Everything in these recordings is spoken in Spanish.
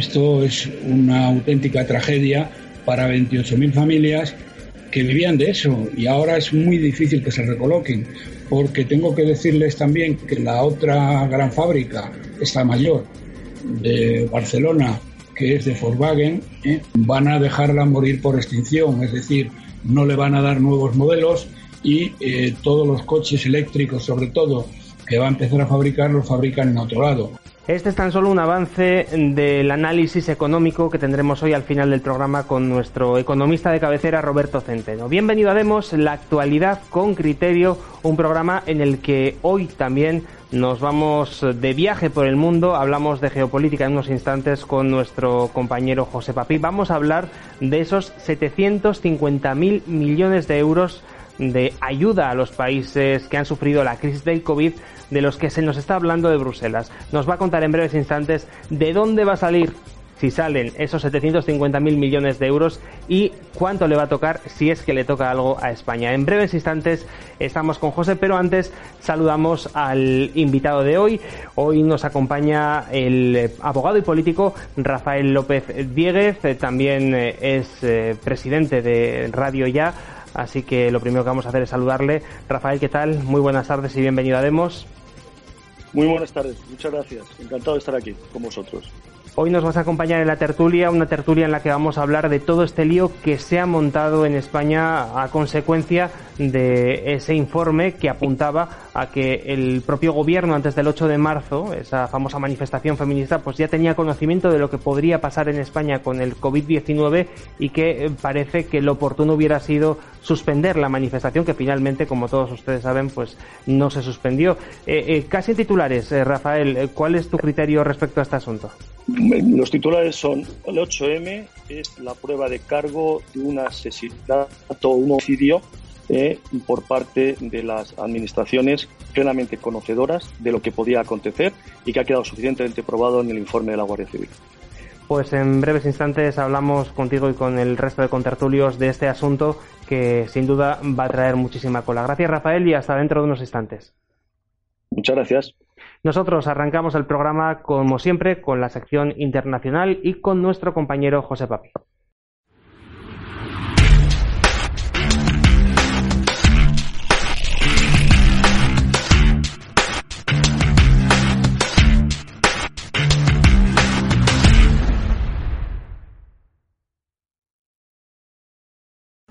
esto es una auténtica tragedia para 28.000 familias que vivían de eso y ahora es muy difícil que se recoloquen porque tengo que decirles también que la otra gran fábrica, esta mayor, de Barcelona, que es de Volkswagen, ¿eh? van a dejarla morir por extinción, es decir, no le van a dar nuevos modelos y eh, todos los coches eléctricos, sobre todo, que va a empezar a fabricar, los fabrican en otro lado. Este es tan solo un avance del análisis económico que tendremos hoy al final del programa con nuestro economista de cabecera Roberto Centeno. Bienvenido a Demos, la actualidad con criterio, un programa en el que hoy también nos vamos de viaje por el mundo, hablamos de geopolítica en unos instantes con nuestro compañero José Papi. Vamos a hablar de esos 750.000 millones de euros de ayuda a los países que han sufrido la crisis del COVID de los que se nos está hablando de Bruselas. Nos va a contar en breves instantes de dónde va a salir si salen esos 750.000 millones de euros y cuánto le va a tocar si es que le toca algo a España. En breves instantes estamos con José, pero antes saludamos al invitado de hoy. Hoy nos acompaña el abogado y político Rafael López Dieguez, también eh, es eh, presidente de Radio Ya. Así que lo primero que vamos a hacer es saludarle. Rafael, ¿qué tal? Muy buenas tardes y bienvenido a Demos. Muy buenas tardes, muchas gracias. Encantado de estar aquí con vosotros. Hoy nos vas a acompañar en la tertulia, una tertulia en la que vamos a hablar de todo este lío que se ha montado en España a consecuencia de ese informe que apuntaba a que el propio gobierno antes del 8 de marzo, esa famosa manifestación feminista, pues ya tenía conocimiento de lo que podría pasar en España con el COVID-19 y que eh, parece que lo oportuno hubiera sido suspender la manifestación que finalmente, como todos ustedes saben, pues no se suspendió. Eh, eh, casi en titulares, Rafael, ¿cuál es tu criterio respecto a este asunto? Los titulares son el 8M es la prueba de cargo de un asesinato un homicidio eh, por parte de las administraciones plenamente conocedoras de lo que podía acontecer y que ha quedado suficientemente probado en el informe de la Guardia Civil. Pues en breves instantes hablamos contigo y con el resto de contertulios de este asunto que sin duda va a traer muchísima cola. Gracias Rafael y hasta dentro de unos instantes. Muchas gracias. Nosotros arrancamos el programa, como siempre, con la sección internacional y con nuestro compañero José Papi.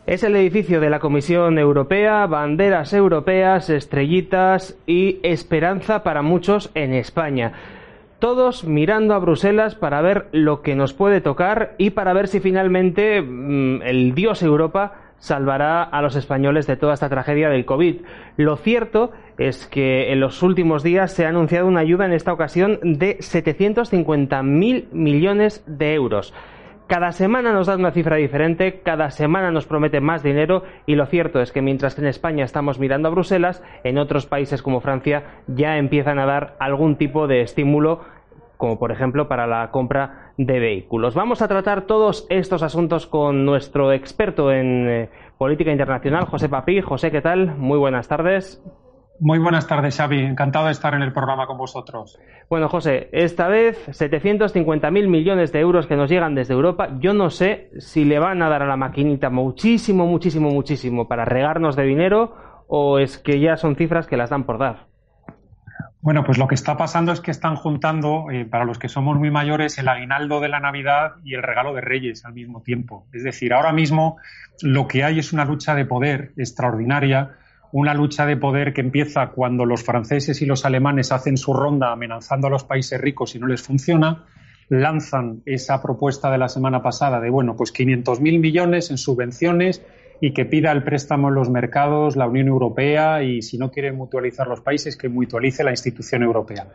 Es el edificio de la Comisión Europea, banderas europeas, estrellitas y esperanza para muchos en España. Todos mirando a Bruselas para ver lo que nos puede tocar y para ver si finalmente mm, el dios Europa salvará a los españoles de toda esta tragedia del COVID. Lo cierto es que en los últimos días se ha anunciado una ayuda en esta ocasión de 750.000 millones de euros. Cada semana nos dan una cifra diferente, cada semana nos promete más dinero y lo cierto es que mientras que en España estamos mirando a Bruselas, en otros países como Francia ya empiezan a dar algún tipo de estímulo como por ejemplo para la compra de vehículos. Vamos a tratar todos estos asuntos con nuestro experto en eh, política internacional, José Papí. José, ¿qué tal? Muy buenas tardes. Muy buenas tardes, Xavi. Encantado de estar en el programa con vosotros. Bueno, José, esta vez 750.000 millones de euros que nos llegan desde Europa. Yo no sé si le van a dar a la maquinita muchísimo, muchísimo, muchísimo para regarnos de dinero o es que ya son cifras que las dan por dar. Bueno, pues lo que está pasando es que están juntando, eh, para los que somos muy mayores, el aguinaldo de la Navidad y el regalo de Reyes al mismo tiempo. Es decir, ahora mismo lo que hay es una lucha de poder extraordinaria una lucha de poder que empieza cuando los franceses y los alemanes hacen su ronda amenazando a los países ricos y no les funciona, lanzan esa propuesta de la semana pasada de, bueno, pues 500.000 millones en subvenciones y que pida el préstamo en los mercados la Unión Europea y si no quieren mutualizar los países, que mutualice la institución europea.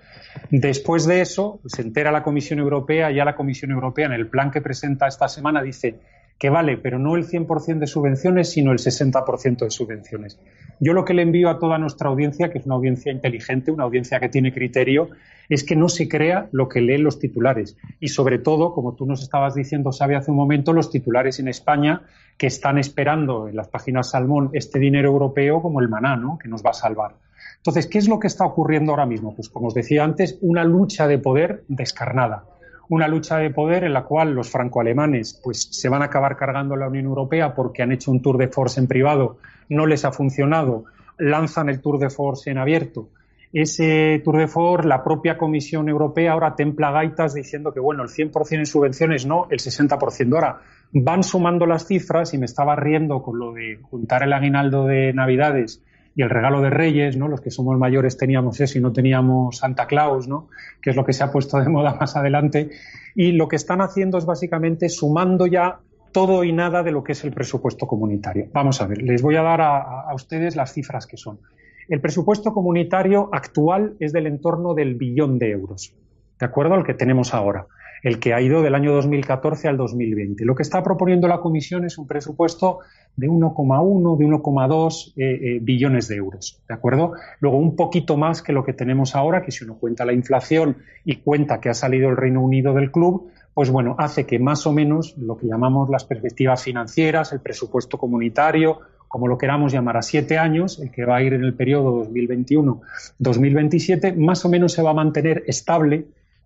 Después de eso, se entera la Comisión Europea, ya la Comisión Europea en el plan que presenta esta semana dice que vale, pero no el 100% de subvenciones, sino el 60% de subvenciones. Yo lo que le envío a toda nuestra audiencia, que es una audiencia inteligente, una audiencia que tiene criterio, es que no se crea lo que leen los titulares. Y sobre todo, como tú nos estabas diciendo, Sabe, hace un momento, los titulares en España que están esperando en las páginas Salmón este dinero europeo como el maná, ¿no? que nos va a salvar. Entonces, ¿qué es lo que está ocurriendo ahora mismo? Pues como os decía antes, una lucha de poder descarnada una lucha de poder en la cual los franco-alemanes pues, se van a acabar cargando la Unión Europea porque han hecho un tour de force en privado, no les ha funcionado, lanzan el tour de force en abierto. Ese tour de force, la propia Comisión Europea ahora templa gaitas diciendo que, bueno, el 100% en subvenciones no, el 60%. Ahora, van sumando las cifras y me estaba riendo con lo de juntar el aguinaldo de Navidades y el regalo de Reyes, ¿no? Los que somos mayores teníamos eso y no teníamos Santa Claus, ¿no? Que es lo que se ha puesto de moda más adelante. Y lo que están haciendo es básicamente sumando ya todo y nada de lo que es el presupuesto comunitario. Vamos a ver, les voy a dar a, a ustedes las cifras que son. El presupuesto comunitario actual es del entorno del billón de euros, ¿de acuerdo? Al que tenemos ahora el que ha ido del año 2014 al 2020. Lo que está proponiendo la Comisión es un presupuesto de 1,1, de 1,2 eh, eh, billones de euros, ¿de acuerdo? Luego un poquito más que lo que tenemos ahora, que si uno cuenta la inflación y cuenta que ha salido el Reino Unido del club, pues bueno, hace que más o menos lo que llamamos las perspectivas financieras, el presupuesto comunitario, como lo queramos llamar, a siete años, el que va a ir en el periodo 2021-2027, más o menos se va a mantener estable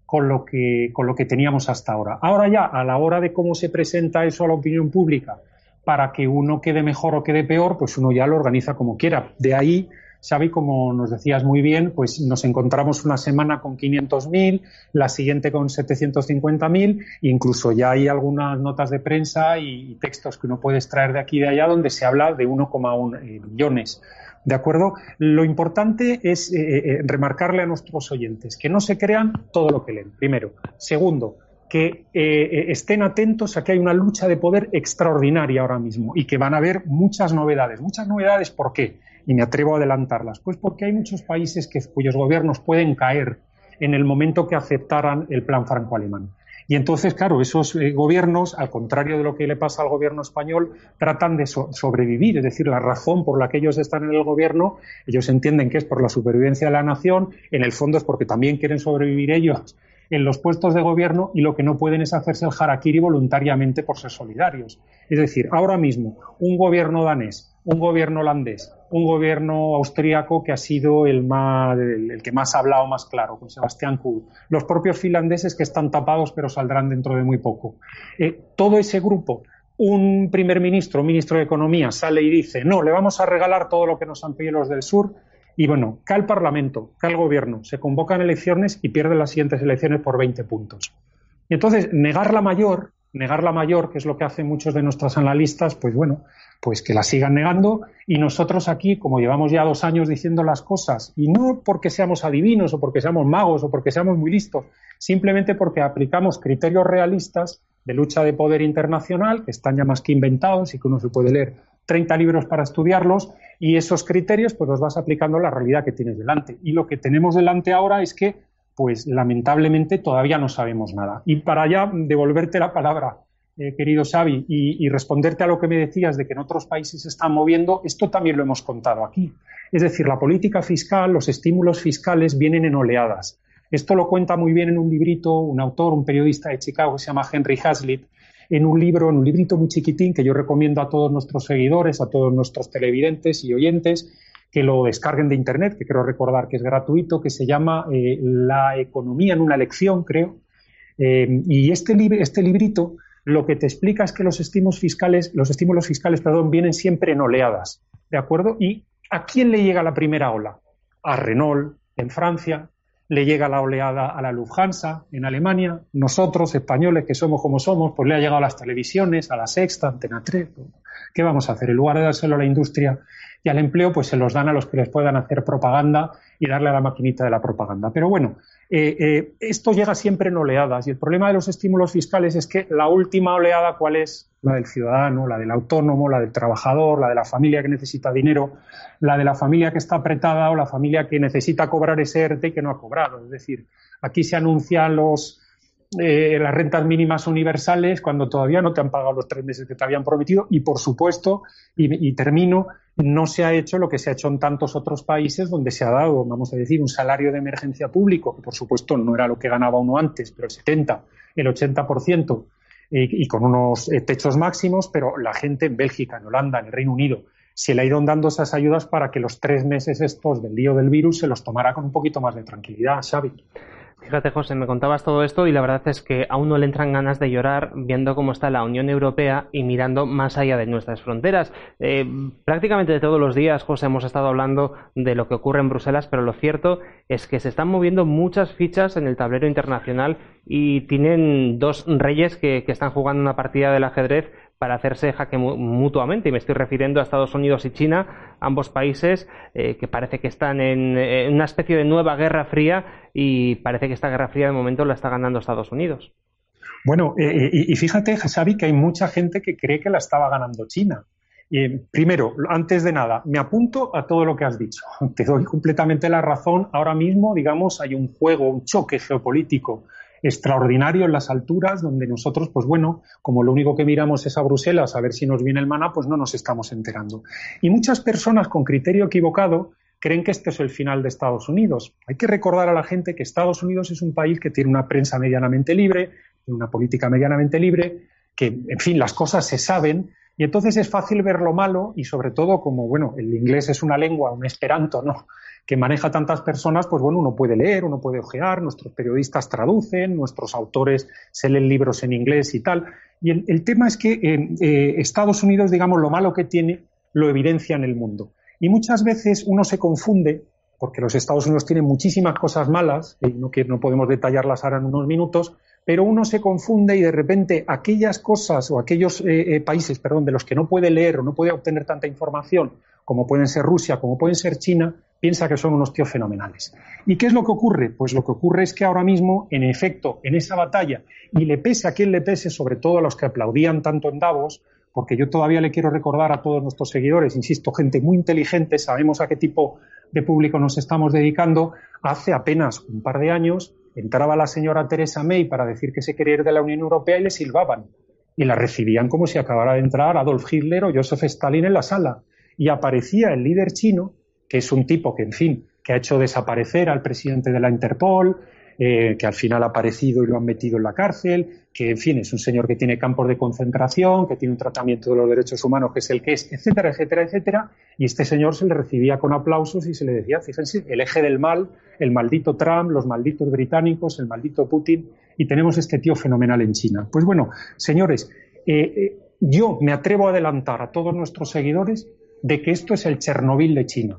con lo, que, con lo que teníamos hasta ahora. Ahora ya, a la hora de cómo se presenta eso a la opinión pública, para que uno quede mejor o quede peor, pues uno ya lo organiza como quiera. De ahí, Xavi, como nos decías muy bien, pues nos encontramos una semana con 500.000, la siguiente con 750.000, incluso ya hay algunas notas de prensa y, textos que uno puede extraer de aquí y de allá donde se habla de 1,1 eh, billones. ¿De acuerdo? Lo importante es eh, eh, eh, remarcarle a nuestros oyentes que no se crean todo lo que leen, primero. Segundo, que estén atentos a que hay una lucha de poder extraordinaria ahora mismo y que van a haber muchas novedades. Muchas novedades, ¿por qué? Y me atrevo a adelantarlas. Pues porque hay muchos países cuyos gobiernos pueden caer en el momento que aceptaran el plan franco-alemán. Y entonces, claro, esos eh, gobiernos, al contrario de lo que le pasa al gobierno español, tratan de sobrevivir. Es decir, la razón por la que ellos están en el gobierno, ellos entienden que es por la supervivencia de la nación, en el fondo es porque también quieren sobrevivir ellos en los puestos de gobierno y lo que no pueden es hacerse el harakiri voluntariamente por ser solidarios. Es decir, ahora mismo, un gobierno danés, un gobierno holandés, un gobierno austríaco que ha sido el, más, el, que más ha hablado más claro, con Sebastián Kurz. Los propios finlandeses que están tapados pero saldrán dentro de muy poco. Eh, todo ese grupo, un primer ministro, un ministro de Economía, sale y dice, no, le vamos a regalar todo lo que nos han pedido los del sur. Y bueno, cae el Parlamento, cae el Gobierno, se convocan elecciones y pierde las siguientes elecciones por 20 puntos. Y entonces, negar la mayor, negar la mayor, que es lo que hacen muchos de nuestros analistas, pues bueno, pues que la sigan negando y nosotros aquí, como llevamos ya dos años diciendo las cosas, y no porque seamos adivinos o porque seamos magos o porque seamos muy listos, simplemente porque aplicamos criterios realistas de lucha de poder internacional, que están ya más que inventados y que uno se puede leer 30 libros para estudiarlos, y esos criterios pues los vas aplicando a la realidad que tienes delante. Y lo que tenemos delante ahora es que, pues lamentablemente todavía no sabemos nada. Y para ya devolverte la palabra eh, querido Xavi, y, responderte a lo que me decías de que en otros países se están moviendo, esto también lo hemos contado aquí. Es decir, la política fiscal, los estímulos fiscales vienen en oleadas. Esto lo cuenta muy bien en un librito un autor, un periodista de Chicago que se llama Henry Hazlitt, en un libro, en un librito muy chiquitín que yo recomiendo a todos nuestros seguidores, a todos nuestros televidentes y oyentes, que lo descarguen de Internet, que quiero recordar que es gratuito, que se llama eh, La economía en una lección, creo. Eh, y este, este librito lo que te explica es que los estímulos fiscales, los estímulos fiscales, perdón, vienen siempre en oleadas, ¿de acuerdo? ¿Y a quién le llega la primera ola? A Renault en Francia, le llega la oleada a la Lufthansa en Alemania, nosotros, españoles que somos como somos, pues le ha llegado a las televisiones, a la Sexta, Antena 3. ¿Qué vamos a hacer? En lugar de dárselo a la industria y al empleo, pues se los dan a los que les puedan hacer propaganda y darle a la maquinita de la propaganda. Pero bueno, eh, eh, esto llega siempre en oleadas y el problema de los estímulos fiscales es que la última oleada, ¿cuál es? La del ciudadano, la del autónomo, la del trabajador, la de la familia que necesita dinero, la de la familia que está apretada o la familia que necesita cobrar ese ERTE y que no ha cobrado. Es decir, aquí se anuncian los, eh, las rentas mínimas universales cuando todavía no te han pagado los tres meses que te habían prometido y, por supuesto, y, termino, no se ha hecho lo que se ha hecho en tantos otros países donde se ha dado, vamos a decir, un salario de emergencia público, que por supuesto no era lo que ganaba uno antes, pero el 70, el 80%, y, y con unos eh, techos máximos, pero la gente en Bélgica, en Holanda, en el Reino Unido, se le ha ido dando esas ayudas para que los tres meses estos del lío del virus se los tomara con un poquito más de tranquilidad, Xavi. Fíjate, José, me contabas todo esto y la verdad es que aún no le entran ganas de llorar viendo cómo está la Unión Europea y mirando más allá de nuestras fronteras. Eh, prácticamente todos los días, José, hemos estado hablando de lo que ocurre en Bruselas, pero lo cierto es que se están moviendo muchas fichas en el tablero internacional y tienen dos reyes que, que están jugando una partida del ajedrez para hacerse jaque mutuamente. Y me estoy refiriendo a Estados Unidos y China, ambos países eh, que parece que están en, una especie de nueva guerra fría y parece que esta guerra fría de momento la está ganando Estados Unidos. Bueno, eh, eh, y, fíjate, Xavi, que hay mucha gente que cree que la estaba ganando China. primero, antes de nada, me apunto a todo lo que has dicho. Te doy completamente la razón. Ahora mismo, digamos, hay un juego, un choque geopolítico extraordinario en las alturas, donde nosotros, pues bueno, como lo único que miramos es a Bruselas a ver si nos viene el maná, pues no nos estamos enterando. Y muchas personas con criterio equivocado creen que este es el final de Estados Unidos. Hay que recordar a la gente que Estados Unidos es un país que tiene una prensa medianamente libre, una política medianamente libre, que, en fin, las cosas se saben, y entonces es fácil ver lo malo y sobre todo como, bueno, el inglés es una lengua, un esperanto, ¿no? Que maneja tantas personas, pues bueno, uno puede leer, uno puede ojear, nuestros periodistas traducen, nuestros autores se leen libros en inglés y tal. Y el, tema es que eh, eh, Estados Unidos, digamos, lo malo que tiene, lo evidencia en el mundo. Y muchas veces uno se confunde, porque los Estados Unidos tienen muchísimas cosas malas, y no, que no podemos detallarlas ahora en unos minutos, pero uno se confunde y de repente aquellas cosas o aquellos eh, países, perdón, de los que no puede leer o no puede obtener tanta información, como pueden ser Rusia, como pueden ser China, piensa que son unos tíos fenomenales. ¿Y qué es lo que ocurre? Pues lo que ocurre es que ahora mismo, en efecto, en esa batalla, y le pese a quien le pese, sobre todo a los que aplaudían tanto en Davos, porque yo todavía le quiero recordar a todos nuestros seguidores, insisto, gente muy inteligente, sabemos a qué tipo de público nos estamos dedicando, hace apenas un par de años entraba la señora Teresa May para decir que se quería ir de la Unión Europea y le silbaban. Y la recibían como si acabara de entrar Adolf Hitler o Joseph Stalin en la sala. Y aparecía el líder chino que es un tipo que, en fin, que ha hecho desaparecer al presidente de la Interpol, eh, que al final ha aparecido y lo han metido en la cárcel, que, en fin, es un señor que tiene campos de concentración, que tiene un tratamiento de los derechos humanos que es el que es, etcétera, etcétera, etcétera. Y este señor se le recibía con aplausos y se le decía, fíjense, el eje del mal, el maldito Trump, los malditos británicos, el maldito Putin, y tenemos este tío fenomenal en China. Pues bueno, señores, eh, eh, yo me atrevo a adelantar a todos nuestros seguidores de que esto es el Chernobyl de China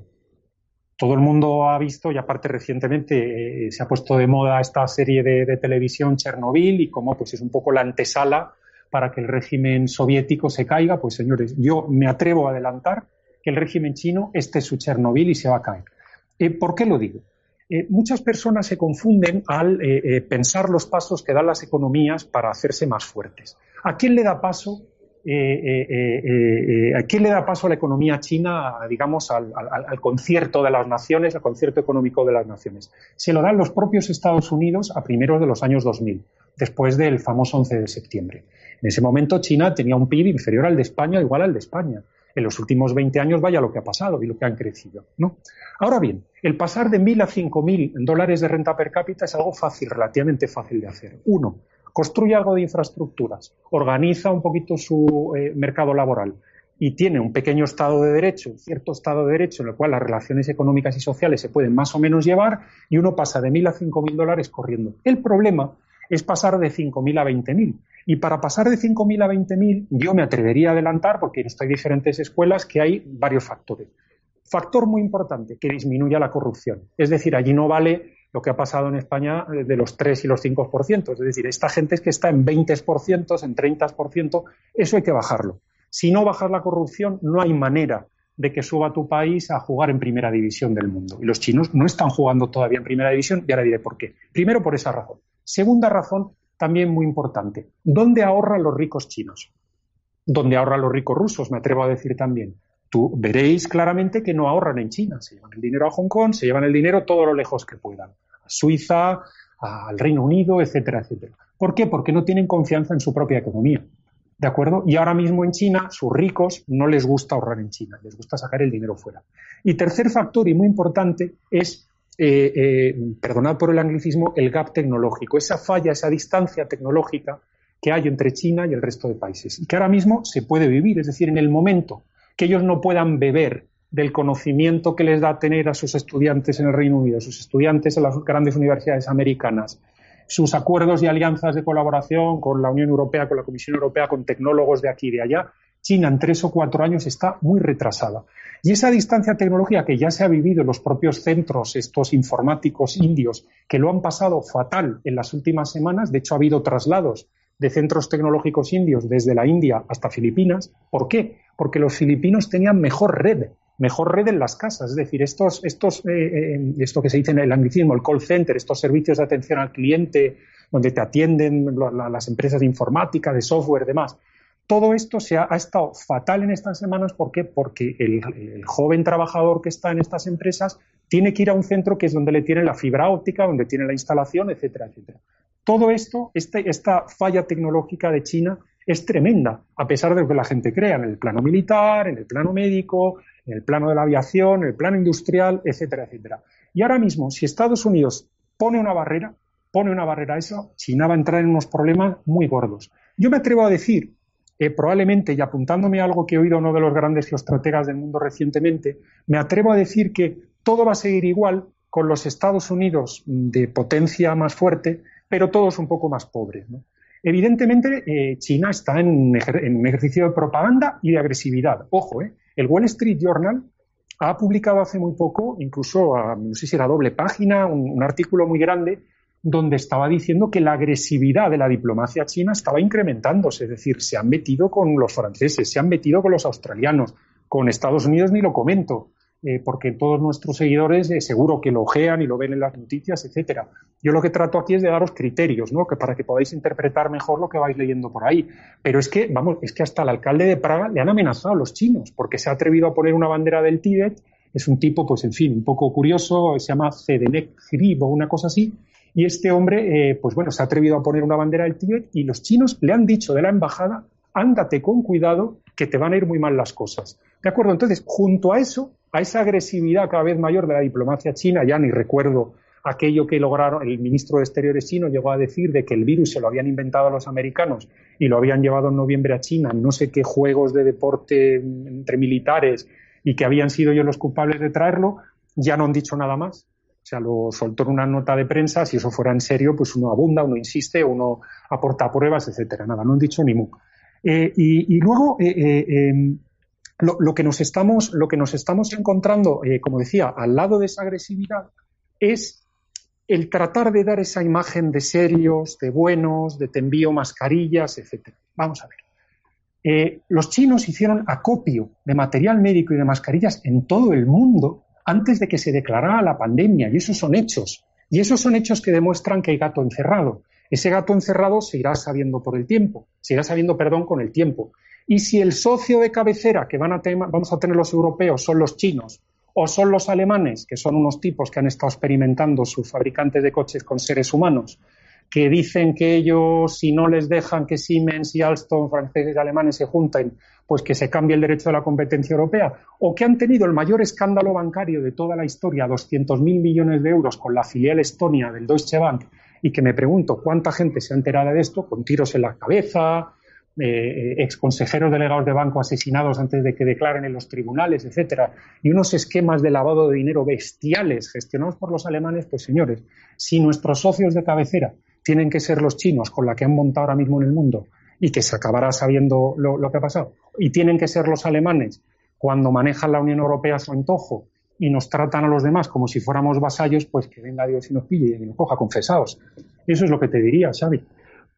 todo el mundo ha visto, y aparte recientemente eh, se ha puesto de moda esta serie de, televisión Chernobyl y como pues es un poco la antesala para que el régimen soviético se caiga, pues señores, yo me atrevo a adelantar que el régimen chino este es su Chernobyl y se va a caer. Eh, ¿Por qué lo digo? Eh, muchas personas se confunden al pensar los pasos que dan las economías para hacerse más fuertes. ¿A quién le da paso eh, eh, eh, ¿a quién le da paso a la economía china, digamos, al, concierto de las naciones, al concierto económico de las naciones? Se lo dan los propios Estados Unidos a primeros de los años 2000, después del famoso 11 de septiembre. En ese momento China tenía un PIB inferior al de España, igual al de España. En los últimos 20 años vaya lo que ha pasado y lo que han crecido. ¿no? Ahora bien, el pasar de 1.000 a 5.000 dólares de renta per cápita es algo fácil, relativamente fácil de hacer. Uno, construye algo de infraestructuras, organiza un poquito su eh, mercado laboral y tiene un pequeño Estado de Derecho, cierto Estado de Derecho en el cual las relaciones económicas y sociales se pueden más o menos llevar y uno pasa de 1.000 a 5.000 dólares corriendo. El problema es pasar de 5.000 a 20.000. Y para pasar de 5.000 a 20.000, yo me atrevería a adelantar, porque estoy en diferentes escuelas, que hay varios factores. Factor muy importante, que disminuya la corrupción. Es decir, allí no vale lo que ha pasado en España eh, de los 3 y los 5%. Es decir, esta gente es que está en 20%, en 30%, eso hay que bajarlo. Si no bajas la corrupción, no hay manera de que suba tu país a jugar en primera división del mundo. Y los chinos no están jugando todavía en primera división y ahora diré por qué. Primero, por esa razón. Segunda razón, también muy importante. ¿Dónde ahorran los ricos chinos? ¿Dónde ahorran los ricos rusos? Me atrevo a decir también tú veréis claramente que no ahorran en China. Se llevan el dinero a Hong Kong, se llevan el dinero todo lo lejos que puedan. A Suiza, al Reino Unido, etcétera, etcétera. ¿Por qué? Porque no tienen confianza en su propia economía. ¿De acuerdo? Y ahora mismo en China, sus ricos no les gusta ahorrar en China, les gusta sacar el dinero fuera. Y tercer factor, y muy importante, es, eh, eh, perdonad por el anglicismo, el gap tecnológico, esa falla, esa distancia tecnológica que hay entre China y el resto de países. Y que ahora mismo se puede vivir, es decir, en el momento que ellos no puedan beber del conocimiento que les da tener a sus estudiantes en el Reino Unido, sus estudiantes en las grandes universidades americanas, sus acuerdos y alianzas de colaboración con la Unión Europea, con la Comisión Europea, con tecnólogos de aquí y de allá, China en tres o cuatro años está muy retrasada. Y esa distancia tecnológica que ya se ha vivido en los propios centros, estos informáticos indios, que lo han pasado fatal en las últimas semanas, de hecho ha habido traslados de centros tecnológicos indios desde la India hasta Filipinas. ¿Por qué? Porque los filipinos tenían mejor red mejor red en las casas. Es decir, estos, estos, eh, eh, esto que se dice en el anglicismo, el call center, estos servicios de atención al cliente, donde te atienden las empresas de informática, de software, demás. Todo esto se ha, estado fatal en estas semanas. ¿Por qué? Porque el, joven trabajador que está en estas empresas tiene que ir a un centro que es donde le tienen la fibra óptica, donde tiene la instalación, etcétera, etcétera. Todo esto, este, esta falla tecnológica de China es tremenda, a pesar de lo que la gente crea en el plano militar, en el plano médico, en el plano de la aviación, en el plano industrial, etcétera, etcétera. Y ahora mismo, si Estados Unidos pone una barrera, pone una barrera a eso, China va a entrar en unos problemas muy gordos. Yo me atrevo a decir, eh, probablemente, y apuntándome a algo que he oído uno de los grandes geoestrategas del mundo recientemente, me atrevo a decir que todo va a seguir igual con los Estados Unidos de potencia más fuerte, pero todos un poco más pobres. Evidentemente, eh, China está en un, ejercicio de propaganda y de agresividad. Ojo, eh, el Wall Street Journal ha publicado hace muy poco, incluso, no sé si era doble página, un, artículo muy grande, donde estaba diciendo que la agresividad de la diplomacia china estaba incrementándose, es decir, se han metido con los franceses, se han metido con los australianos, con Estados Unidos ni lo comento. Eh, porque todos nuestros seguidores eh, seguro que lo ojean y lo ven en las noticias, etcétera. Yo lo que trato aquí es de daros criterios, ¿no? Que para que podáis interpretar mejor lo que vais leyendo por ahí. Pero es que, vamos, es que hasta el alcalde de Praga le han amenazado a los chinos, porque se ha atrevido a poner una bandera del Tíbet. Es un tipo, pues en fin, un poco curioso, se llama Zedenek Grib o una cosa así. Y este hombre, eh, pues bueno, se ha atrevido a poner una bandera del Tíbet y los chinos le han dicho de la embajada, ándate con cuidado, que te van a ir muy mal las cosas. ¿De acuerdo? Entonces, junto a eso, a esa agresividad cada vez mayor de la diplomacia china, ya ni recuerdo aquello que lograron, el ministro de Exteriores chino llegó a decir de que el virus se lo habían inventado los americanos y lo habían llevado en noviembre a China, no sé qué juegos de deporte entre militares y que habían sido ellos los culpables de traerlo, ya no han dicho nada más. O sea, lo soltó en una nota de prensa, si eso fuera en serio, pues uno abunda, uno insiste, uno aporta pruebas, etcétera. Nada, no han dicho ni mu. Eh, y, luego, eh, eh, em, lo, que nos estamos, lo que nos estamos encontrando, como decía, al lado de esa agresividad, es el tratar de dar esa imagen de serios, de buenos, de te envío mascarillas, etc. Vamos a ver. Los chinos hicieron acopio de material médico y de mascarillas en todo el mundo antes de que se declarara la pandemia, y esos son hechos. Y esos son hechos que demuestran que hay gato encerrado. Ese gato encerrado se irá sabiendo por el tiempo, se irá sabiendo, perdón, con el tiempo. Y si el socio de cabecera que van a vamos a tener los europeos son los chinos o son los alemanes, que son unos tipos que han estado experimentando sus fabricantes de coches con seres humanos, que dicen que ellos, si no les dejan que Siemens y Alstom, franceses y alemanes, se junten, pues que se cambie el derecho de la competencia europea, o que han tenido el mayor escándalo bancario de toda la historia, 200.000 millones de euros con la filial Estonia del Deutsche Bank, y que me pregunto cuánta gente se ha enterado de esto, con tiros en la cabeza, eh, ex consejeros delegados de banco asesinados antes de que declaren en los tribunales, etcétera, y unos esquemas de lavado de dinero bestiales gestionados por los alemanes, pues señores, si nuestros socios de cabecera tienen que ser los chinos con la que han montado ahora mismo en el mundo y que se acabará sabiendo lo, que ha pasado, y tienen que ser los alemanes cuando manejan la Unión Europea a su antojo y nos tratan a los demás como si fuéramos vasallos, pues que venga Dios y nos pille y nos coja confesados. Eso es lo que te diría, Xavi.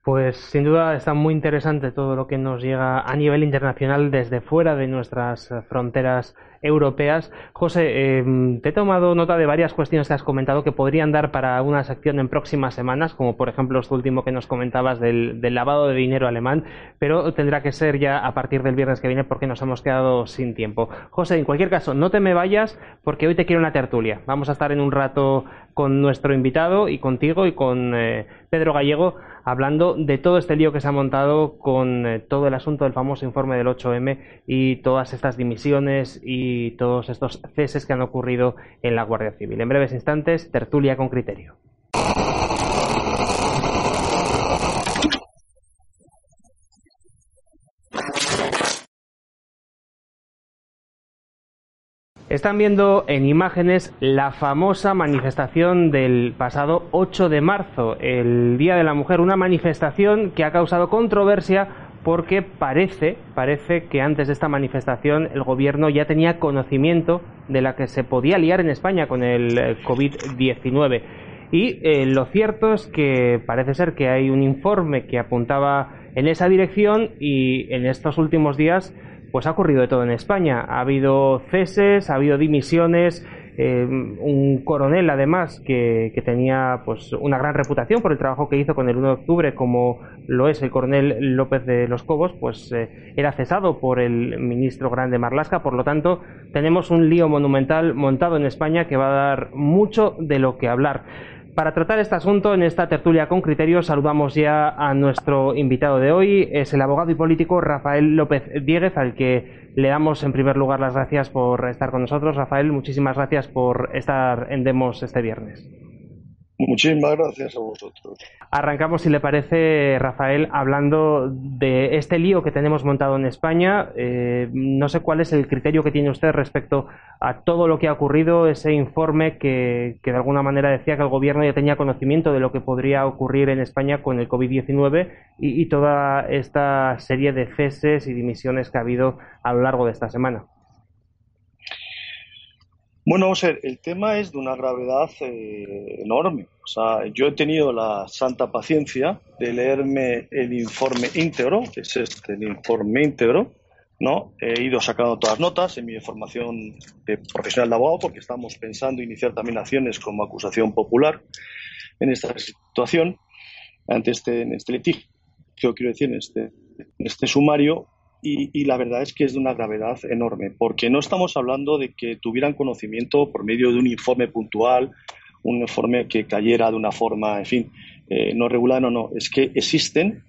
Pues sin duda está muy interesante todo lo que nos llega a nivel internacional desde fuera de nuestras fronteras europeas. José, em, te he tomado nota de varias cuestiones que has comentado que podrían dar para una sección en próximas semanas, como por ejemplo esto último que nos comentabas del, lavado de dinero alemán, pero tendrá que ser ya a partir del viernes que viene porque nos hemos quedado sin tiempo. José, en cualquier caso, no te me vayas porque hoy te quiero una tertulia. Vamos a estar en un rato con nuestro invitado y contigo y con eh, Pedro Gallego hablando de todo este lío que se ha montado con eh, todo el asunto del famoso informe del 8M y todas estas dimisiones y todos estos ceses que han ocurrido en la Guardia Civil. En breves instantes, tertulia con criterio. Están viendo en imágenes la famosa manifestación del pasado 8 de marzo, el Día de la Mujer, una manifestación que ha causado controversia porque parece, parece que antes de esta manifestación el gobierno ya tenía conocimiento de la que se podía liar en España con el eh, COVID-19. Y eh, lo cierto es que parece ser que hay un informe que apuntaba en esa dirección y en estos últimos días pues ha ocurrido de todo en España. Ha habido ceses, ha habido dimisiones, eh, un coronel además que, tenía pues una gran reputación por el trabajo que hizo con el 1 de octubre como lo es el coronel López de los Cobos pues eh, era cesado por el ministro Grande Marlasca por lo tanto tenemos un lío monumental montado en España que va a dar mucho de lo que hablar para tratar este asunto en esta tertulia con criterios saludamos ya a nuestro invitado de hoy, es el abogado y político Rafael López Dieguez, al que le damos en primer lugar las gracias por estar con nosotros. Rafael, muchísimas gracias por estar en Demos este viernes. Muchísimas gracias a vosotros. Arrancamos, si le parece, Rafael, hablando de este lío que tenemos montado en España. Eh, no sé cuál es el criterio que tiene usted respecto a todo lo que ha ocurrido, ese informe que, de alguna manera decía que el gobierno ya tenía conocimiento de lo que podría ocurrir en España con el COVID-19 y toda esta serie de ceses y dimisiones que ha habido a lo largo de esta semana. Bueno, vamos a ver, el tema es de una gravedad eh, enorme. O sea, yo he tenido la santa paciencia de leerme el informe íntegro, que es este, el informe íntegro, ¿no? He ido sacando todas notas en mi formación de profesional de abogado, porque estamos pensando iniciar también acciones como acusación popular en esta situación, ante este, en este litigio, quiero decir, en este, en este sumario, y, la verdad es que es de una gravedad enorme, porque no estamos hablando de que tuvieran conocimiento por medio de un informe puntual, un informe que cayera de una forma, en fin, eh, no regular, no, no, es que existen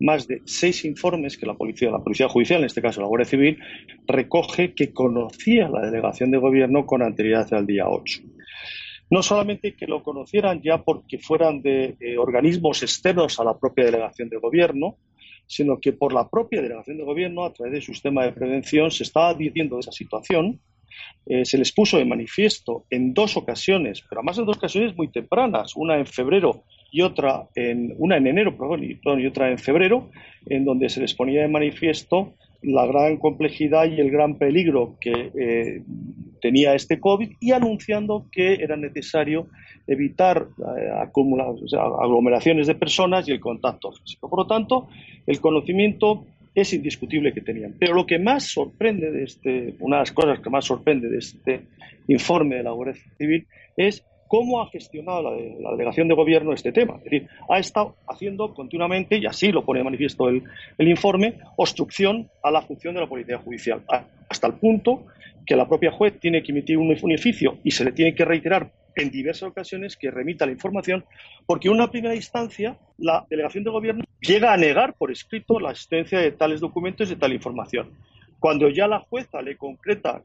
más de seis informes que la policía, la policía judicial, en este caso la Guardia Civil, recoge que conocía la delegación de gobierno con anterioridad al día 8. No solamente que lo conocieran ya porque fueran de organismos externos a la propia delegación de gobierno, sino que por la propia delegación de gobierno, a través de su sistema de prevención, se estaba advirtiendo esa situación. Eh, se les puso de manifiesto en dos ocasiones, pero además en dos ocasiones muy tempranas, una en febrero y otra en una en enero, perdón, y, otra en febrero, en donde se les ponía de manifiesto la gran complejidad y el gran peligro que eh, tenía este COVID y anunciando que era necesario evitar eh, aglomeraciones de personas y el contacto físico. Por lo tanto, el conocimiento es indiscutible que tenían. Pero lo que más sorprende de este, una de las cosas que más sorprende de este informe de la Guardia Civil es cómo ha gestionado la, delegación de gobierno este tema. Es decir, ha estado haciendo continuamente, y así lo pone de manifiesto el, informe, obstrucción a la función de la policía judicial, hasta el punto que la propia juez tiene que emitir un, un oficio y se le tiene que reiterar en diversas ocasiones que remita la información, porque en una primera instancia la delegación de gobierno llega a negar por escrito la existencia de tales documentos y de tal información. Cuando ya la jueza le concreta,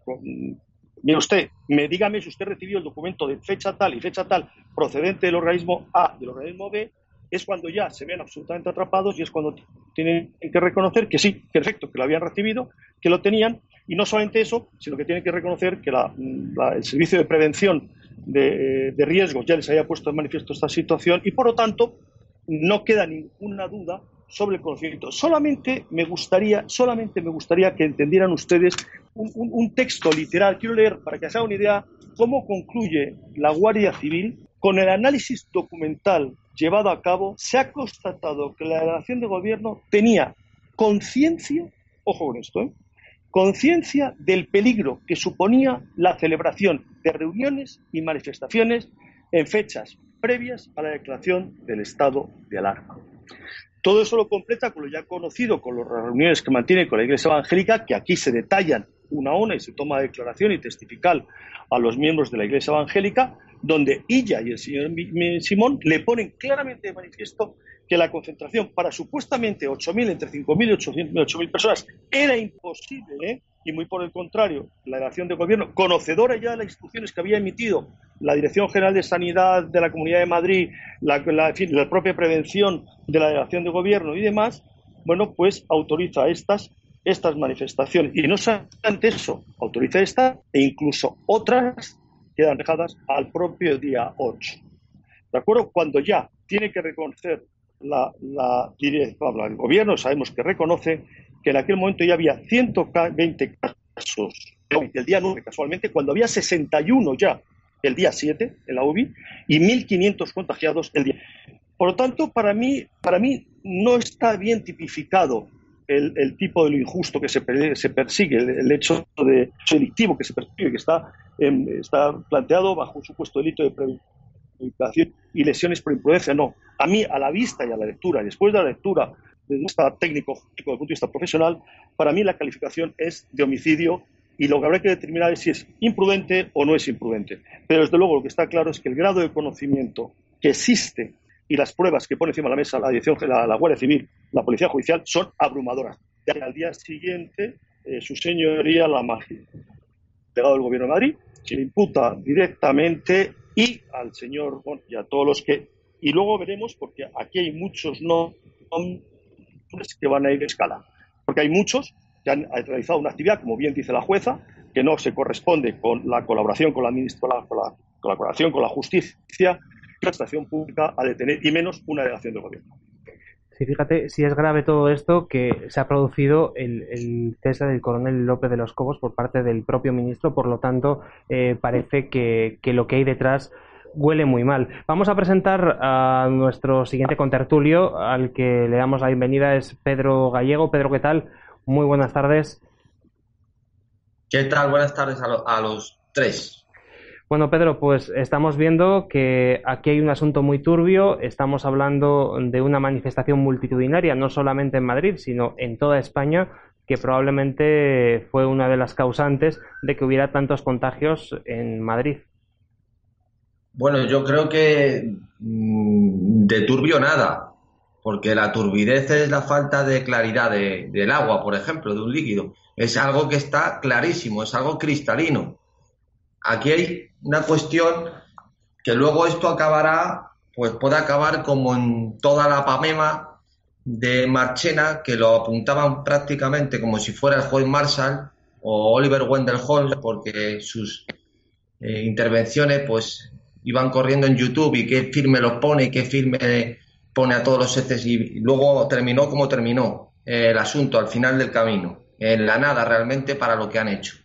mire usted, me dígame si usted recibió el documento de fecha tal y fecha tal procedente del organismo A del organismo B, es cuando ya se ven absolutamente atrapados y es cuando tienen que reconocer que sí, perfecto, que lo habían recibido, que lo tenían, y no solamente eso, sino que tienen que reconocer que el servicio de prevención de, riesgos ya les haya puesto en manifiesto esta situación y por lo tanto no queda ninguna duda sobre el conocimiento. Solamente me gustaría, solamente me gustaría que entendieran ustedes un, texto literal. Quiero leer para que se hagan una idea cómo concluye la Guardia Civil con el análisis documental llevado a cabo. Se ha constatado que la delegación de gobierno tenía conciencia, ojo con esto, ¿eh? conciencia del peligro que suponía la celebración de reuniones y manifestaciones en fechas previas a la declaración del estado de alarma. Todo eso lo completa con lo ya conocido, con las reuniones que mantiene con la Iglesia Evangélica, que aquí se detallan una a una y se toma declaración y testifical a los miembros de la Iglesia Evangélica, donde ella y el señor Simón le ponen claramente de manifiesto que la concentración para supuestamente 8.000, entre 5.000 y 8.000 personas era imposible, ¿eh? y muy por el contrario, la delegación de gobierno, conocedora ya de las instrucciones que había emitido la Dirección General de Sanidad de la Comunidad de Madrid, la, propia prevención de la delegación de gobierno y demás, bueno, pues autoriza estas estas manifestaciones. Y no solamente eso, autoriza esta e incluso otras quedan dejadas al propio día 8. ¿De acuerdo? Cuando ya tiene que reconocer la, la, el gobierno, sabemos que reconoce que en aquel momento ya había 120 casos el día 9 casualmente, cuando había 61 ya el día 7 en la UBI y 1.500 contagiados el día. Por lo tanto, para mí, para mí no está bien tipificado el, tipo de lo injusto que se, persigue, el, hecho de delictivo que se persigue, que está, está planteado bajo un supuesto delito de y lesiones por imprudencia. No, a mí, a la vista y a la lectura, y después de la lectura desde un vista técnico, desde el punto de vista profesional, para mí la calificación es de homicidio y lo que habrá que determinar es si es imprudente o no es imprudente. Pero desde luego lo que está claro es que el grado de conocimiento que existe y las pruebas que pone encima de la mesa la, dirección, la, la Guardia Civil, la Policía Judicial, son abrumadoras. Y al día siguiente, eh, su señoría, la delegado del Gobierno de Madrid, se le imputa directamente y al señor y a todos los que. Y luego veremos, porque aquí hay muchos nombres que van a ir a escala. Porque hay muchos que han realizado una actividad, como bien dice la jueza, que no se corresponde con la colaboración con la, con la, con la colaboración con la justicia, estación pública a detener, y menos una delegación del gobierno. Sí, fíjate si es grave todo esto que se ha producido el, cese del coronel López de los Cobos por parte del propio ministro, por lo tanto, eh, parece que, que, lo que hay detrás huele muy mal. Vamos a presentar a nuestro siguiente contertulio, al que le damos la bienvenida, es Pedro Gallego. Pedro, ¿qué tal? Muy buenas tardes. ¿Qué tal? Buenas tardes a, los tres. Bueno, Pedro, pues estamos viendo que aquí hay un asunto muy turbio. Estamos hablando de una manifestación multitudinaria, no solamente en Madrid, sino en toda España, que probablemente fue una de las causantes de que hubiera tantos contagios en Madrid. Bueno, yo creo que mm, de turbio nada porque la turbidez es la falta de claridad del agua, por ejemplo, de un líquido. Es algo que está clarísimo, es algo cristalino. Aquí hay una cuestión que luego esto acabará, pues puede acabar como en toda la pamema de Marchena, que lo apuntaban prácticamente como si fuera el juez Marshall o Oliver Wendell Holmes, porque sus eh, intervenciones pues iban corriendo en YouTube y qué firme los pone y qué firme pone a todos los heces y luego terminó como terminó eh, el asunto al final del camino, en la nada realmente para lo que han hecho.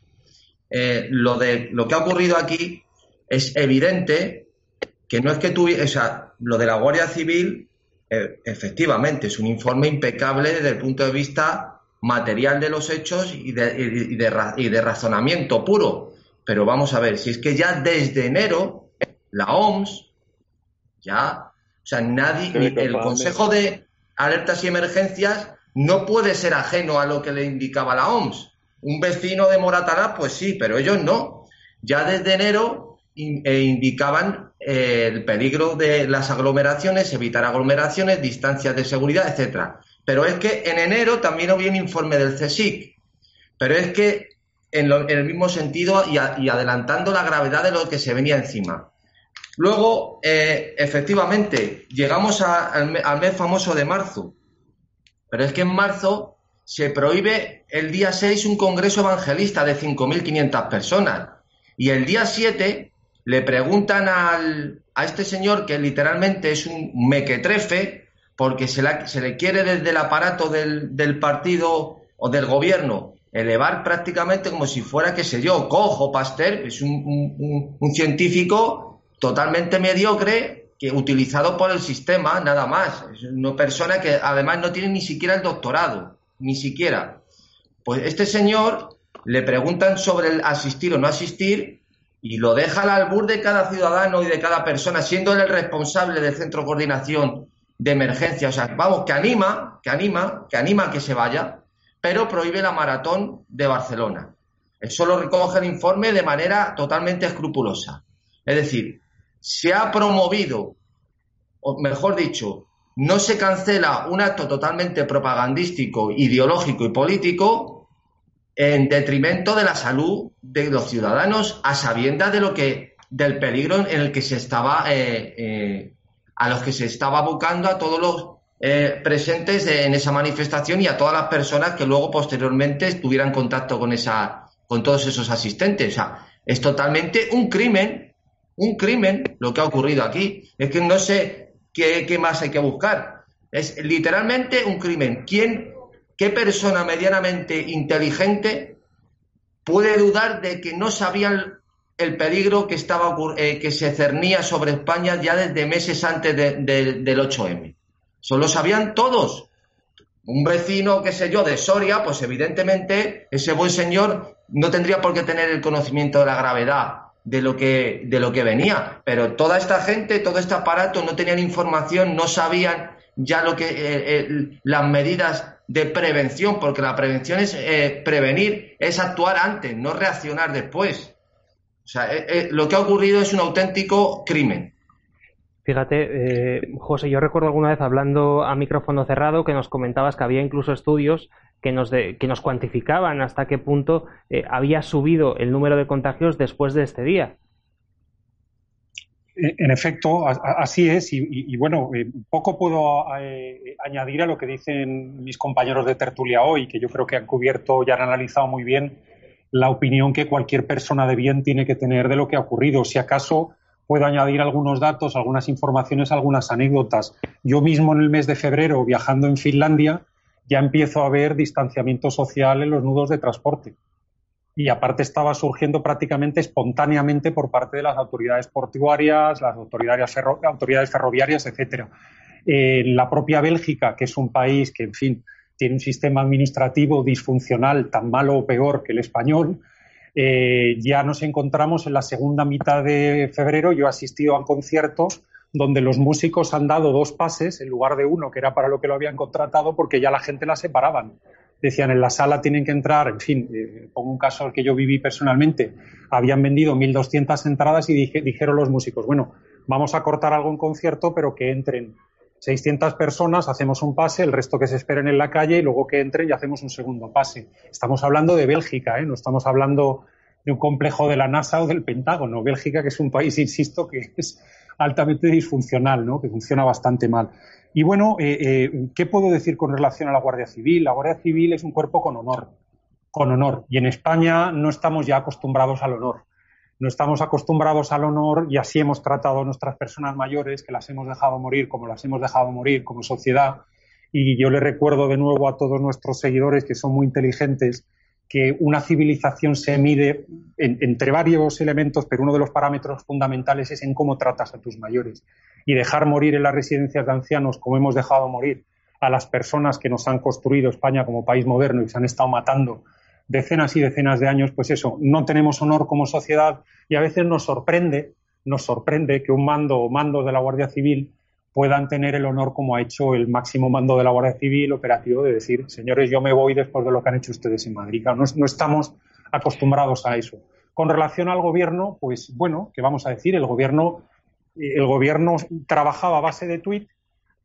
Eh, lo, de, lo que ha ocurrido aquí es evidente que no es que tuviera, o sea, lo de la Guardia Civil, eh, efectivamente, es un informe impecable desde el punto de vista material de los hechos y de, y de razonamiento puro. Pero vamos a ver, si es que ya desde enero la OMS ya o sea, nadie, el Consejo de Alertas y Emergencias no puede ser ajeno a lo que le indicaba la OMS. Un vecino de Moratalá, pues sí, pero ellos no. Ya desde enero eh, indicaban eh, el peligro de las aglomeraciones, evitar aglomeraciones, distancias de seguridad, etcétera. Pero es que en enero también había un informe del CSIC. Pero es que en, el mismo sentido y adelantando la gravedad de lo que se venía encima. Luego, eh, efectivamente, llegamos al, mes famoso de marzo, pero es que en marzo se prohíbe el día 6 un congreso evangelista de 5.500 personas. Y el día 7 le preguntan al, a este señor que literalmente es un mequetrefe porque se, se le quiere desde el aparato del, del, partido o del gobierno elevar prácticamente como si fuera, qué sé yo, Cojo, Pasteur, es un, un, un científico totalmente mediocre que utilizado por el sistema, nada más. Es una persona que además no tiene ni siquiera el doctorado, ni siquiera. Pues este señor le preguntan sobre el asistir o no asistir y lo deja al albur de cada ciudadano y de cada persona, siendo él el responsable del centro de coordinación de emergencia. O sea, vamos, que anima, que anima, que anima a que se vaya, pero prohíbe la maratón de Barcelona. Eso lo recoge el informe de manera totalmente escrupulosa. Es decir, se ha promovido, o mejor dicho, no se cancela un acto totalmente propagandístico, ideológico y político en detrimento de la salud de los ciudadanos a sabiendas de lo que del peligro en el que se estaba eh, eh, a los que se estaba buscando a todos los eh, presentes en esa manifestación y a todas las personas que luego posteriormente tuvieran contacto con esa, con todos esos asistentes. O sea, es totalmente un crimen, un crimen lo que ha ocurrido aquí. Es que no sé qué, más hay que buscar. Es literalmente un crimen. ¿Quién, qué persona medianamente inteligente puede dudar de que no sabían el peligro que estaba eh, que se cernía sobre España ya desde meses antes del 8M. Eso lo sabían todos. Un vecino, qué sé yo, de Soria, pues evidentemente ese buen señor no tendría por qué tener el conocimiento de la gravedad de lo que, de lo que venía. Pero toda esta gente, todo este aparato no tenían información, no sabían ya lo que eh, eh, las medidas de prevención, porque la prevención es prevenir, es actuar antes, no reaccionar después. O sea, eh, eh, lo que ha ocurrido es un auténtico crimen. Fíjate, eh, José, yo recuerdo alguna vez hablando a micrófono cerrado que nos comentabas que había incluso estudios que nos, que nos cuantificaban hasta qué punto había subido el número de contagios después de este día. En efecto, así es. Y, bueno, poco puedo añadir a lo que dicen mis compañeros de tertulia hoy, que yo creo que han cubierto y han analizado muy bien la opinión que cualquier persona de bien tiene que tener de lo que ha ocurrido. Si acaso puedo añadir algunos datos, algunas informaciones, algunas anécdotas. Yo mismo en el mes de febrero, viajando en Finlandia, ya empiezo a ver distanciamiento social en los nudos de transporte. Y aparte estaba surgiendo prácticamente espontáneamente por parte de las autoridades portuarias, las autoridades, ferroviarias, etcétera. En la propia Bélgica, que es un país que, en fin, tiene un sistema administrativo disfuncional tan malo o peor que el español. Eh, ya nos encontramos en la segunda mitad de febrero. Yo he asistido a conciertos donde los músicos han dado dos pases en lugar de uno, que era para lo que lo habían contratado, porque ya la gente la separaban. Decían, en la sala tienen que entrar, en fin, eh, pongo un caso que yo viví personalmente, habían vendido 1.200 entradas y dijeron los músicos, bueno, vamos a cortar algún concierto, pero que entren 600 personas, hacemos un pase, el resto que se esperen en la calle y luego que entren y hacemos un segundo pase. Estamos hablando de Bélgica, ¿eh? no estamos hablando de un complejo de la NASA o del Pentágono. Bélgica, que es un país, insisto, que es altamente disfuncional, ¿no? que funciona bastante mal. Y bueno, eh, eh, ¿qué puedo decir con relación a la Guardia Civil? La Guardia Civil es un cuerpo con honor, con honor. Y en España no estamos ya acostumbrados al honor no estamos acostumbrados al honor y así hemos tratado a nuestras personas mayores, que las hemos dejado morir como las hemos dejado morir como sociedad. Y yo le recuerdo de nuevo a todos nuestros seguidores que son muy inteligentes que una civilización se mide entre varios elementos, pero uno de los parámetros fundamentales es en cómo tratas a tus mayores. Y dejar morir en las residencias de ancianos, como hemos dejado morir a las personas que nos han construido España como país moderno y se han estado matando decenas y decenas de años, pues eso, no tenemos honor como sociedad y a veces nos sorprende, nos sorprende que un mando o mando de la Guardia Civil puedan tener el honor como ha hecho el máximo mando de la Guardia Civil operativo de decir, señores, yo me voy después de lo que han hecho ustedes en Madrid. No, no estamos acostumbrados a eso. Con relación al gobierno, pues bueno, ¿qué vamos a decir? El gobierno, el gobierno trabajaba a base de tweet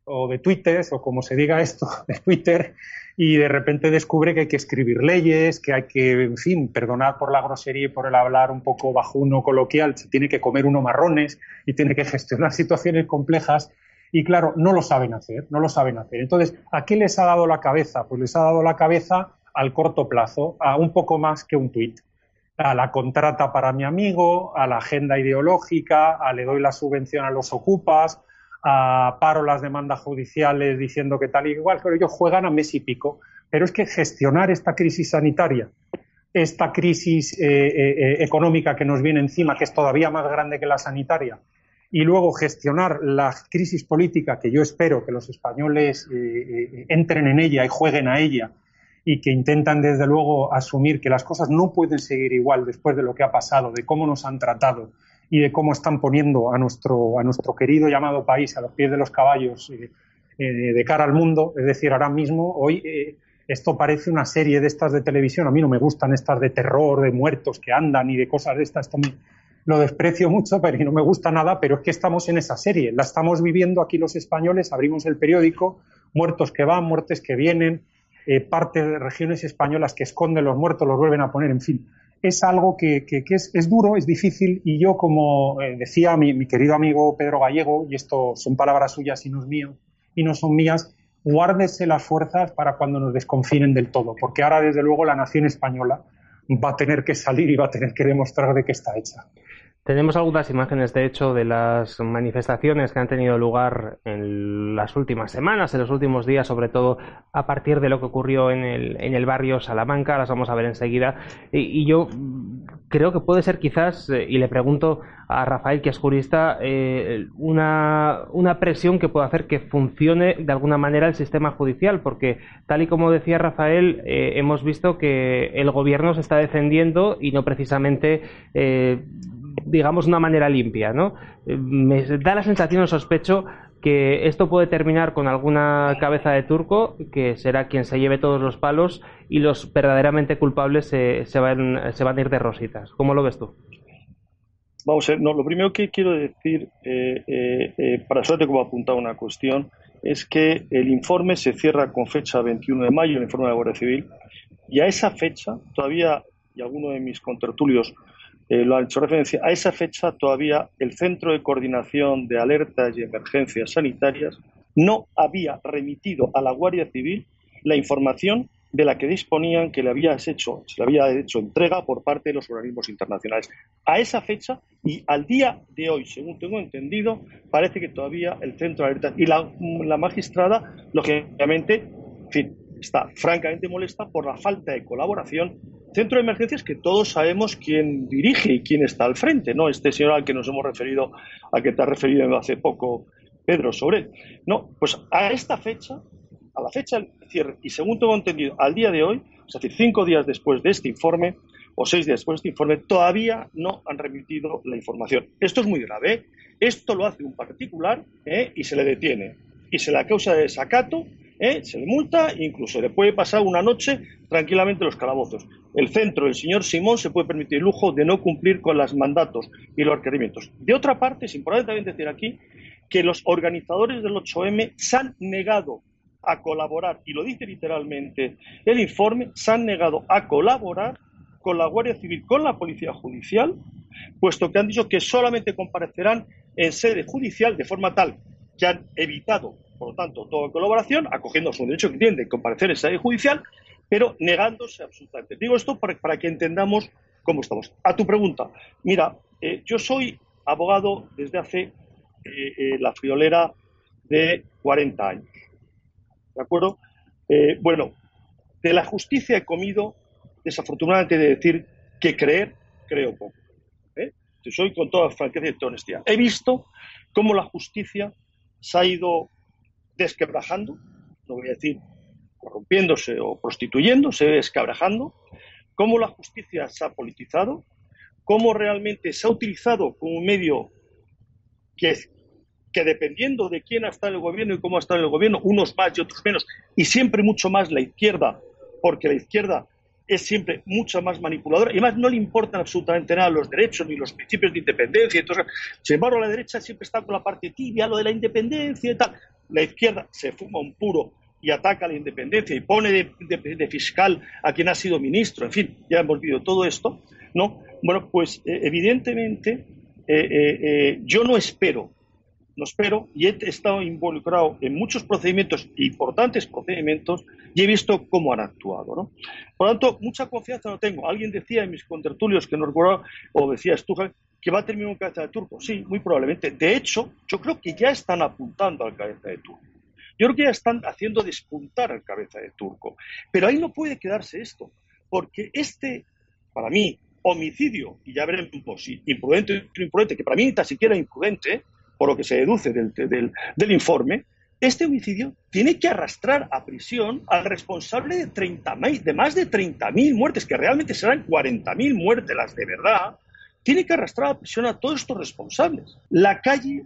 o de twitters o como se diga esto, de Twitter, y de repente descubre que hay que escribir leyes, que hay que, en fin, perdonar por la grosería y por el hablar un poco bajuno, coloquial, se tiene que comer uno marrones y tiene que gestionar situaciones complejas. Y claro, no lo saben hacer, no lo saben hacer. Entonces, ¿a qué les ha dado la cabeza? Pues les ha dado la cabeza al corto plazo, a un poco más que un tuit. A la contrata para mi amigo, a la agenda ideológica, a le doy la subvención a los ocupas, a paro las demandas judiciales diciendo que tal y igual, pero ellos juegan a mes y pico. Pero es que gestionar esta crisis sanitaria, esta crisis eh, eh, eh, económica que nos viene encima, que es todavía más grande que la sanitaria, y luego gestionar la crisis política, que yo espero que los españoles entren en ella y jueguen a ella, y que intentan desde luego asumir que las cosas no pueden seguir igual después de lo que ha pasado, de cómo nos han tratado, y de cómo están poniendo a nuestro, a nuestro querido llamado país a los pies de los caballos eh, eh, de cara al mundo. Es decir, ahora mismo, hoy, eh, esto parece una serie de estas de televisión. A mí no me gustan estas de terror, de muertos que andan y de cosas de estas. Lo desprecio mucho, pero no me gusta nada, pero es que estamos en esa serie. La estamos viviendo aquí los españoles, abrimos el periódico, muertos que van, muertes que vienen, parte de regiones españolas que esconden los muertos, los vuelven a poner, en fin es algo que, es, duro, es difícil y yo, como eh, decía mi, querido amigo Pedro Gallego, y esto son palabras suyas y no, mío, y no son mías, guárdese las fuerzas para cuando nos desconfinen del todo, porque ahora, desde luego, la nación española va a tener que salir y va a tener que demostrar de qué está hecha. Tenemos algunas imágenes, de hecho, de las manifestaciones que han tenido lugar en las últimas semanas, en los últimos días, sobre todo a partir de lo que ocurrió en el, en el barrio Salamanca. Las vamos a ver enseguida. Y, yo creo que puede ser quizás, eh, y le pregunto a Rafael, que es jurista, eh, una, una presión que pueda hacer que funcione de alguna manera el sistema judicial, porque tal y como decía Rafael, eh, hemos visto que el gobierno se está defendiendo y no precisamente digamos, una manera limpia, ¿no? Me da la sensación o sospecho que esto puede terminar con alguna cabeza de turco que será quien se lleve todos los palos y los verdaderamente culpables se, se, van, se van a ir de rositas. ¿Cómo lo ves tú? Vamos a ver, no, lo primero que quiero decir, eh, eh, eh, para suerte como apuntado una cuestión, es que el informe se cierra con fecha 21 de mayo, el informe de la Guardia Civil, y a esa fecha todavía, y alguno de mis contertulios eh, lo ha hecho referencia, a esa fecha todavía el Centro de Coordinación de Alertas y Emergencias Sanitarias no había remitido a la Guardia Civil la información de la que disponían que le había hecho, se le había hecho entrega por parte de los organismos internacionales. A esa fecha y al día de hoy, según tengo entendido, parece que todavía el centro de alertas y la, la magistrada, lógicamente, está francamente molesta por la falta de colaboración centro de emergencias que todos sabemos quién dirige y quién está al frente, ¿no? Este señor al que nos hemos referido, al que te has referido hace poco, Pedro, sobre él. No, pues a esta fecha, a la fecha del cierre, y según tengo entendido, al día de hoy, es decir, cinco días después de este informe, o seis días después de este informe, todavía no han remitido la información. Esto es muy grave. ¿eh? Esto lo hace un particular ¿eh? y se le detiene. Y se le causa de desacato ¿eh? se le multa e incluso le puede pasar una noche tranquilamente los calabozos. El centro, el señor Simón, se puede permitir el lujo de no cumplir con los mandatos y los requerimientos. De otra parte, es importante también decir aquí que los organizadores del 8M se han negado a colaborar, y lo dice literalmente el informe, se han negado a colaborar con la Guardia Civil, con la Policía Judicial, puesto que han dicho que solamente comparecerán en sede judicial de forma tal que han evitado por lo tanto, toda colaboración, acogiendo su derecho que tiene de comparecer en sede judicial, pero negándose absolutamente. Digo esto para, que entendamos cómo estamos. A tu pregunta, mira, eh, yo soy abogado desde hace eh, eh, la friolera de 40 años. ¿De acuerdo? bueno, de la justicia he comido, desafortunadamente, de decir que creer, creo poco. Soy con toda franqueza y honestidad. He visto cómo la justicia se ha ido desquebrajando, no voy a decir corrompiéndose o prostituyéndose, desquebrajando, cómo la justicia se ha politizado, cómo realmente se ha utilizado como un medio que, dependiendo de quién ha estado en el gobierno y cómo ha estado en el gobierno, unos más y otros menos, y siempre mucho más la izquierda, porque la izquierda es siempre mucho más manipuladora y además no le importan absolutamente nada los derechos ni los principios de independencia. Entonces, sin embargo, la derecha siempre está con la parte tibia, lo de la independencia y tal. La izquierda se fuma un puro y ataca la independencia y pone de, fiscal a quien ha sido ministro. En fin, ya hemos visto todo esto. ¿no? Bueno, pues eh, evidentemente eh, eh, yo no espero no espero, y he estado involucrado en muchos procedimientos, importantes procedimientos, y he visto cómo han actuado. ¿no? Por lo tanto, mucha confianza no tengo. Alguien decía en mis contertulios que no recuerdo, o decía Stuja, que va a terminar un cabeza de turco. Sí, muy probablemente. De hecho, yo creo que ya están apuntando al cabeza de turco. Yo creo que ya están haciendo despuntar al cabeza de turco. Pero ahí no puede quedarse esto, porque este, para mí, homicidio, y ya veremos si imprudente o imprudente, que para mí ni tan siquiera imprudente, por lo que se deduce del, del, informe, este homicidio tiene que arrastrar a prisión al responsable de, 30, de más de 30.000 muertes, que realmente serán 40.000 muertes las de verdad, tiene que arrastrar a prisión a todos estos responsables. La calle,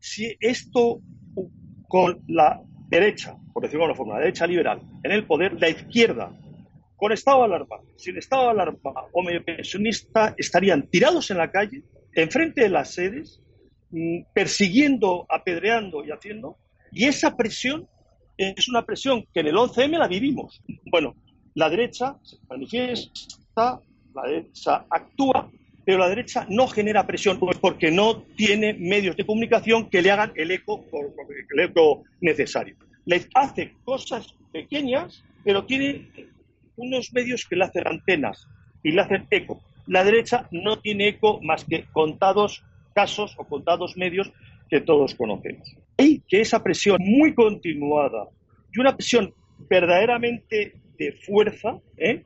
si esto con la derecha, por decirlo de alguna forma, la derecha liberal, en el poder, la izquierda, con estado de alarma, sin estado de alarma o medio pensionista, estarían tirados en la calle, enfrente de las sedes, Mm, persiguiendo, apedreando y haciendo, y esa presión es una presión que en el 11M la vivimos. Bueno, la derecha se manifiesta, la derecha actúa, pero la derecha no genera presión porque no tiene medios de comunicación que le hagan el eco, necesario. Le hace cosas pequeñas, pero tiene unos medios que le hacen antenas y le hacen eco. La derecha no tiene eco más que contados casos o contados medios que todos conocemos. Y que esa presión muy continuada y una presión verdaderamente de fuerza, ¿eh?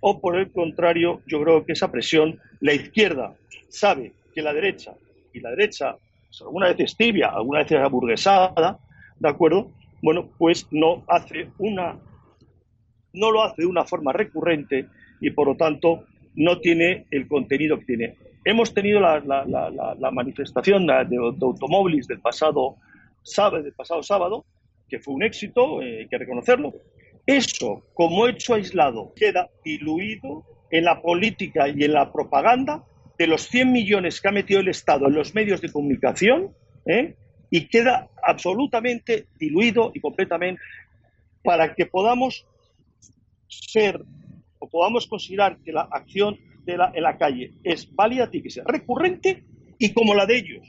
O por el contrario, yo creo que esa presión, la izquierda sabe que la derecha, y la derecha pues, alguna vez es tibia, alguna vez es aburguesada, ¿de acuerdo? Bueno, pues no hace una, no lo hace de una forma recurrente y por lo tanto no tiene el contenido que tiene. Hemos tenido la, manifestación de, automóviles del pasado sábado, del pasado sábado, que fue un éxito, eh, hay que reconocerlo. Eso, como hecho aislado, queda diluido en la política y en la propaganda de los 100 millones que ha metido el Estado en los medios de comunicación ¿eh? y queda absolutamente diluido y completamente para que podamos ser o podamos considerar que la acción de la, en la calle es válida, tiene que ser recurrente y como la de ellos,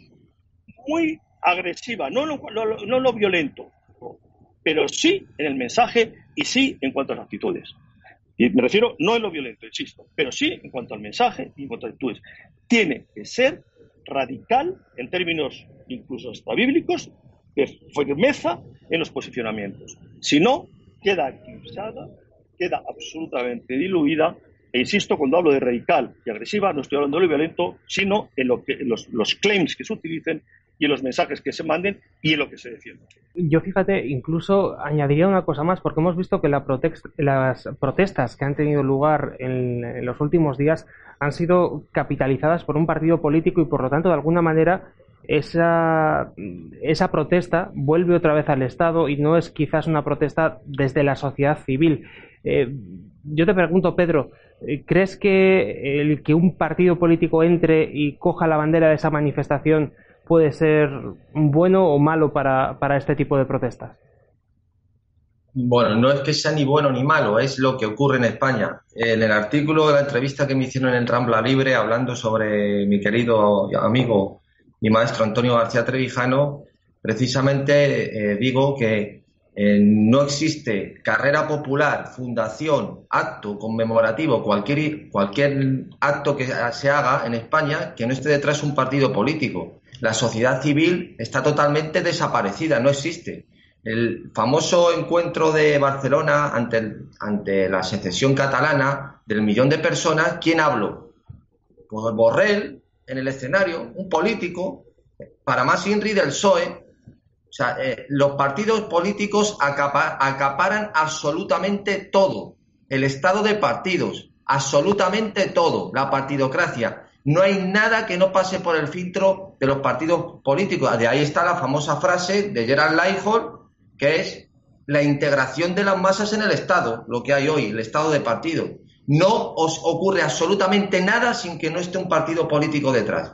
muy agresiva, no lo, no lo violento, pero sí en el mensaje y sí en cuanto a las actitudes. Y me refiero no en lo violento, insisto, pero sí en cuanto al mensaje y en cuanto a actitudes. Tiene que ser radical en términos incluso hasta bíblicos, de firmeza en los posicionamientos. Si no, queda eclipsada, queda absolutamente diluida. E insisto, cuando hablo de radical y agresiva, no estoy hablando de lo violento, sino en, lo que, los, los claims que se utilicen y en los mensajes que se manden y en lo que se defienda. Yo fíjate, incluso añadiría una cosa más, porque hemos visto que las protestas que han tenido lugar en, los últimos días han sido capitalizadas por un partido político y por lo tanto, de alguna manera, esa, esa protesta vuelve otra vez al Estado y no es quizás una protesta desde la sociedad civil. Eh, yo te pregunto, Pedro, eh, ¿crees que el que un partido político entre y coja la bandera de esa manifestación puede ser bueno o malo para, este tipo de protestas? Bueno, no es que sea ni bueno ni malo, es lo que ocurre en España. En el artículo de la entrevista que me hicieron en Rambla Libre, hablando sobre mi querido amigo y maestro Antonio García Trevijano, precisamente eh, digo que eh, no existe carrera popular, fundación, acto conmemorativo, cualquier, cualquier acto que se haga en España que no esté detrás un partido político la sociedad civil está totalmente desaparecida, no existe. El famoso encuentro de Barcelona ante, ante la secesión catalana del millón de personas, ¿quién habló? Pues Borrell en el escenario, un político, para más INRI del PSOE. O sea, eh, los partidos políticos acaparan absolutamente todo. El estado de partidos, absolutamente todo. La partidocracia. No hay nada que no pase por el filtro de los partidos políticos. De ahí está la famosa frase de Gerald Lighthold, que es la integración de las masas en el Estado, lo que hay hoy, el Estado de partido. No os ocurre absolutamente nada sin que no esté un partido político detrás.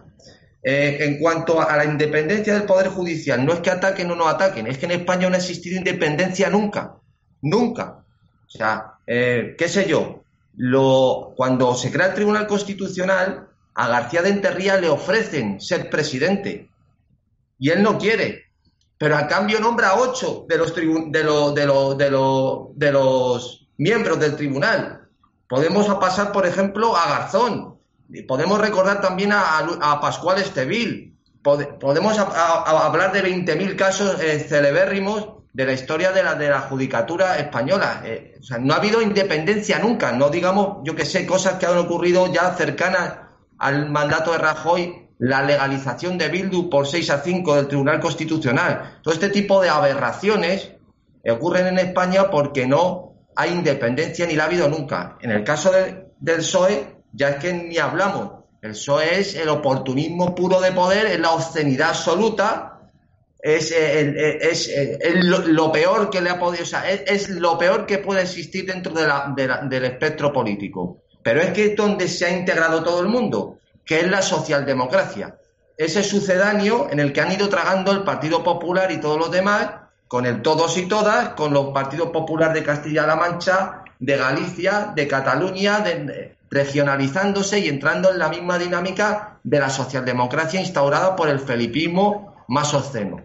Eh, en cuanto a la independencia del Poder Judicial, no es que ataquen o no ataquen, es que en España no ha existido independencia nunca, nunca. O sea, eh, qué sé yo, lo, cuando se crea el Tribunal Constitucional, a García de Enterría le ofrecen ser presidente. Y él no quiere, pero a cambio nombra a ocho de los, de, de, de, los miembros del tribunal. Podemos pasar, por ejemplo, a Garzón, podemos recordar también a, Pascual Estevil, podemos hablar de 20.000 casos eh, celebérrimos de la historia de la, de la judicatura española. Eh, o sea, no ha habido independencia nunca, no digamos, yo que sé, cosas que han ocurrido ya cercanas al mandato de Rajoy la legalización de Bildu por 6 a 5 del Tribunal Constitucional. Todo este tipo de aberraciones ocurren en España porque no hay independencia ni la ha habido nunca. En el caso del PSOE, ya es que ni hablamos. El PSOE es el oportunismo puro de poder, es la obscenidad absoluta, es, lo, peor que le ha podido, o sea, es, lo peor que puede existir dentro del espectro político. Pero es que es donde se ha integrado todo el mundo, que es la socialdemocracia. Ese sucedáneo en el que han ido tragando el Partido Popular y todos los demás, con el todos y todas, con los partidos populares de Castilla-La Mancha, de Galicia, de Cataluña, regionalizándose y entrando en la misma dinámica de la socialdemocracia instaurada por el felipismo más obsceno.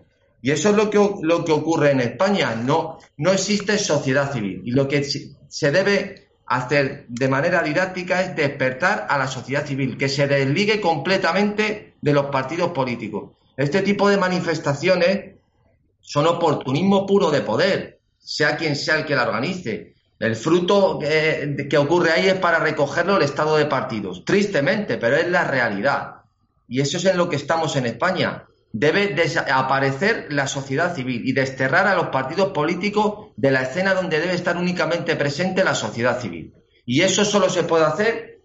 Y eso es lo que, lo que ocurre en España. No, no existe sociedad civil. Y lo que se debe hacer de manera didáctica es despertar a la sociedad civil, que se desligue completamente de los partidos políticos. Este tipo de manifestaciones son oportunismo puro de poder, sea quien sea el que la organice. El fruto que, ocurre ahí es para recogerlo el estado de partidos. Tristemente, pero es la realidad. Y eso es en lo que estamos en España. Debe desaparecer la sociedad civil y desterrar a los partidos políticos de la escena donde debe estar únicamente presente la sociedad civil. Y eso solo se puede hacer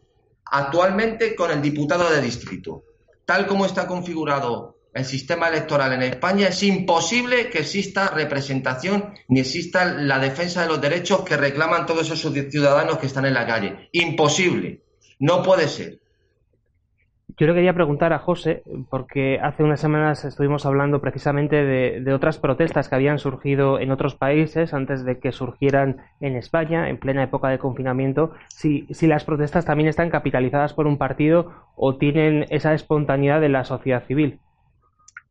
actualmente con el diputado de distrito. Tal como está configurado el sistema electoral en España, es imposible que exista representación ni exista la defensa de los derechos que reclaman todos esos ciudadanos que están en la calle. Imposible. No puede ser. Yo le quería preguntar a José, porque hace unas semanas estuvimos hablando precisamente de, otras protestas que habían surgido en otros países antes de que surgieran en España, en plena época de confinamiento, si, las protestas también están capitalizadas por un partido o tienen esa espontaneidad de la sociedad civil.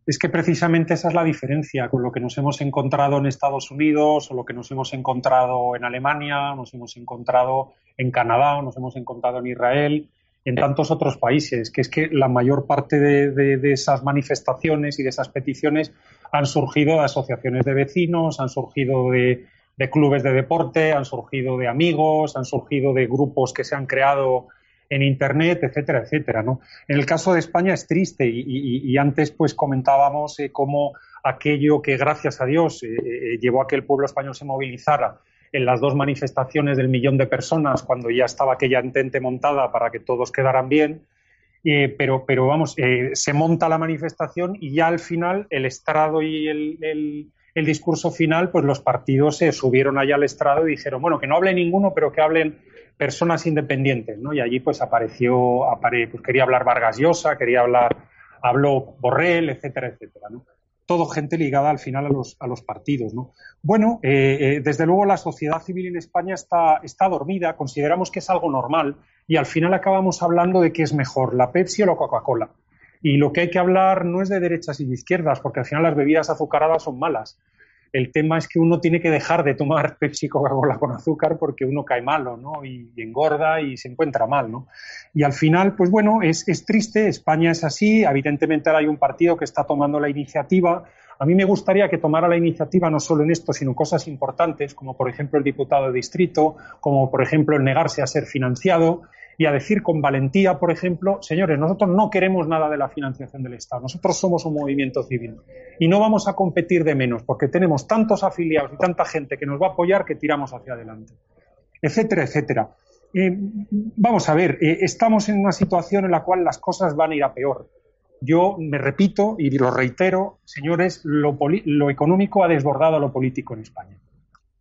Es que precisamente esa es la diferencia con lo que nos hemos encontrado en Estados Unidos o lo que nos hemos encontrado en Alemania, nos hemos encontrado en Canadá o nos hemos encontrado en Israel en tantos otros países, que es que la mayor parte de, esas manifestaciones y de esas peticiones han surgido de asociaciones de vecinos, han surgido de, clubes de deporte, han surgido de amigos, han surgido de grupos que se han creado en Internet, etcétera, etcétera. ¿no? En el caso de España es triste y, antes pues comentábamos eh, cómo aquello que gracias a Dios eh, eh, llevó a que el pueblo español se movilizara en las dos manifestaciones del millón de personas cuando ya estaba aquella entente montada para que todos quedaran bien. Eh, pero, pero vamos, eh, se monta la manifestación y ya al final el estrado y el, discurso final, pues los partidos se subieron allá al estrado y dijeron, bueno, que no hable ninguno, pero que hablen personas independientes, ¿no? Y allí pues apareció, pues quería hablar Vargas Llosa, quería hablar, habló Borrell, etcétera, etcétera, ¿no? Todo gente ligada al final a los, a los partidos. ¿no? Bueno, eh, eh, desde luego la sociedad civil en España está, está dormida, consideramos que es algo normal y al final acabamos hablando de qué es mejor, la Pepsi o la Coca-Cola. Y lo que hay que hablar no es de derechas y de izquierdas, porque al final las bebidas azucaradas son malas. El tema es que uno tiene que dejar de tomar Pepsi Coca-Cola con azúcar porque uno cae malo, ¿no? Y, engorda y se encuentra mal, ¿no? Y al final, pues bueno, es, es triste, España es así, evidentemente ahora hay un partido que está tomando la iniciativa, a mí me gustaría que tomara la iniciativa no solo en esto, sino en cosas importantes, como por ejemplo el diputado de distrito, como por ejemplo el negarse a ser financiado y a decir con valentía, por ejemplo, señores, nosotros no queremos nada de la financiación del Estado, nosotros somos un movimiento civil y no vamos a competir de menos porque tenemos tantos afiliados y tanta gente que nos va a apoyar que tiramos hacia adelante, etcétera, etcétera. Eh, vamos a ver, eh, estamos en una situación en la cual las cosas van a ir a peor. Yo me repito y lo reitero, señores, lo, lo económico ha desbordado a lo político en España.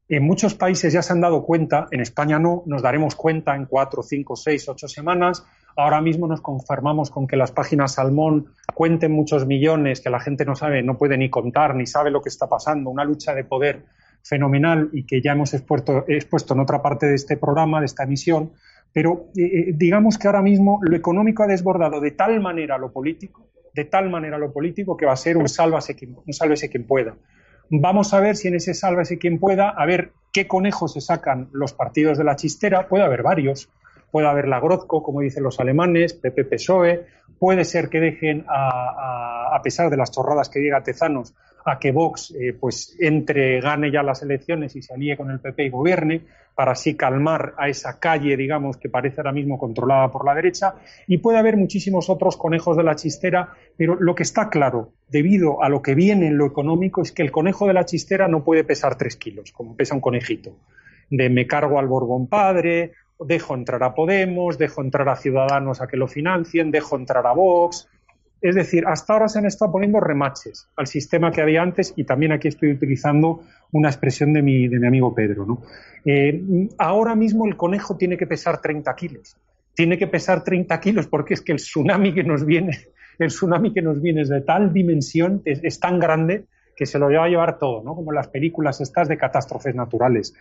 En muchos países ya se han dado cuenta, en España no, nos daremos cuenta en cuatro, cinco, seis, ocho semanas. Ahora mismo nos conformamos con que las páginas Salmón cuenten muchos millones, que la gente no sabe, no puede ni contar, ni sabe lo que está pasando, una lucha de poder fenomenal y que ya hemos expuesto, en otra parte de este programa, de esta emisión. Pero eh, eh, digamos que ahora mismo lo económico ha desbordado de tal manera lo político, de tal manera lo político, que va a ser un sálvase quien, un sálvese quien pueda. Vamos a ver si en ese sálvese quien pueda, a ver qué conejos se sacan los partidos de la chistera. Puede haber varios. Puede haber la Grozco, como dicen los alemanes, PP PSOE. Puede ser que dejen, a, a pesar de las chorradas que diga Tezanos, a que Vox eh, pues entre, gane ya las elecciones y se alíe con el PP y gobierne, para así calmar a esa calle, digamos, que parece ahora mismo controlada por la derecha, y puede haber muchísimos otros conejos de la chistera, pero lo que está claro, debido a lo que viene en lo económico, es que el conejo de la chistera no puede pesar tres kilos, como pesa un conejito. De me cargo al Borbón padre, dejo entrar a Podemos, dejo entrar a Ciudadanos a que lo financien, dejo entrar a Vox, es decir, hasta ahora se han estado poniendo remaches al sistema que había antes y también aquí estoy utilizando una expresión de mi, de mi amigo Pedro. ¿no? Eh, ahora mismo el conejo tiene que pesar 30 kilos. Tiene que pesar 30 kilos porque es que el tsunami que nos viene, el tsunami que nos viene es de tal dimensión, es, tan grande que se lo va a llevar todo, ¿no? como las películas estas de catástrofes naturales.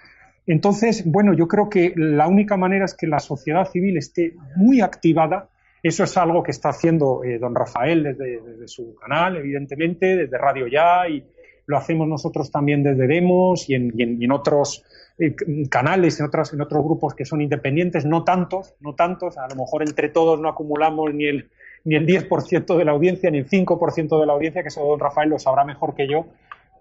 Entonces, bueno, yo creo que la única manera es que la sociedad civil esté muy activada eso es algo que está haciendo eh, don Rafael desde, su canal, evidentemente, desde Radio Ya y, lo hacemos nosotros también desde Demos y en, otros eh, canales, en, otras, en otros grupos que son independientes, no tantos, no tantos, a lo mejor entre todos no acumulamos ni el, ni el 10% de la audiencia, ni el 5% de la audiencia, que eso don Rafael lo sabrá mejor que yo,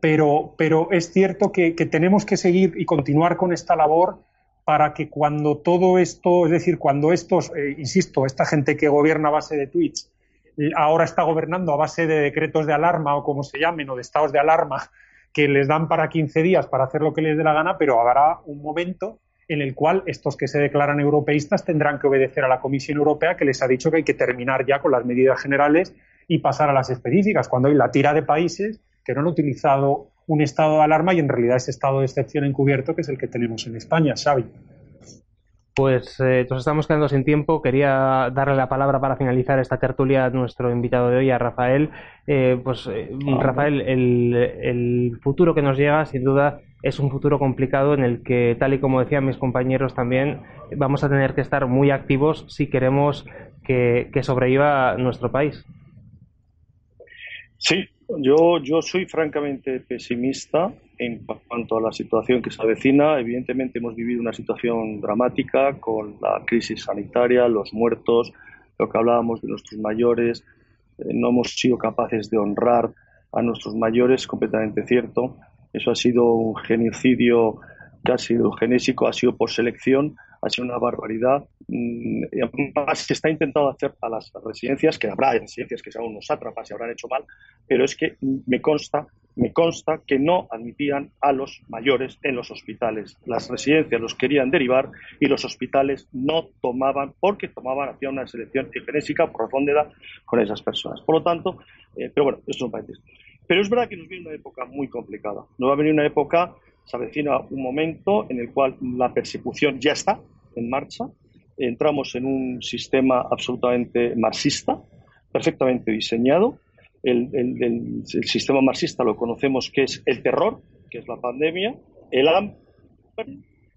pero, pero es cierto que, tenemos que seguir y continuar con esta labor para que cuando todo esto, es decir, cuando estos, eh, insisto, esta gente que gobierna a base de tweets, ahora está gobernando a base de decretos de alarma o como se llamen, o de estados de alarma, que les dan para 15 días para hacer lo que les dé la gana, pero habrá un momento en el cual estos que se declaran europeístas tendrán que obedecer a la Comisión Europea que les ha dicho que hay que terminar ya con las medidas generales y pasar a las específicas, cuando hay la tira de países que no han utilizado un estado de alarma y en realidad ese estado de excepción encubierto que es el que tenemos en España, Xavi. Pues eh, nos estamos quedando sin tiempo. Quería darle la palabra para finalizar esta tertulia a nuestro invitado de hoy, a Rafael. Eh, pues eh, Rafael, el, futuro que nos llega, sin duda, es un futuro complicado en el que, tal y como decían mis compañeros también, vamos a tener que estar muy activos si queremos que, que sobreviva nuestro país. Sí, yo, yo soy francamente pesimista en cuanto a la situación que se avecina. Evidentemente hemos vivido una situación dramática con la crisis sanitaria, los muertos, lo que hablábamos de nuestros mayores. Eh, no hemos sido capaces de honrar a nuestros mayores, completamente cierto. Eso ha sido un genocidio que ha sido genésico, ha sido por selección, ha sido una barbaridad. Mm, se está intentando hacer a las residencias, que habrá residencias que sean unos sátrapas y habrán hecho mal, pero es que me consta, me consta que no admitían a los mayores en los hospitales. Las residencias los querían derivar y los hospitales no tomaban, porque tomaban, hacían una selección genésica por razón de edad con esas personas. Por lo tanto, eh, pero bueno, esto es un paréntesis. Pero es verdad que nos viene una época muy complicada. Nos va a venir una época, se avecina un momento en el cual la persecución ya está en marcha. Entramos en un sistema absolutamente marxista, perfectamente diseñado. El, el, sistema marxista lo conocemos que es el terror, que es la pandemia, el hambre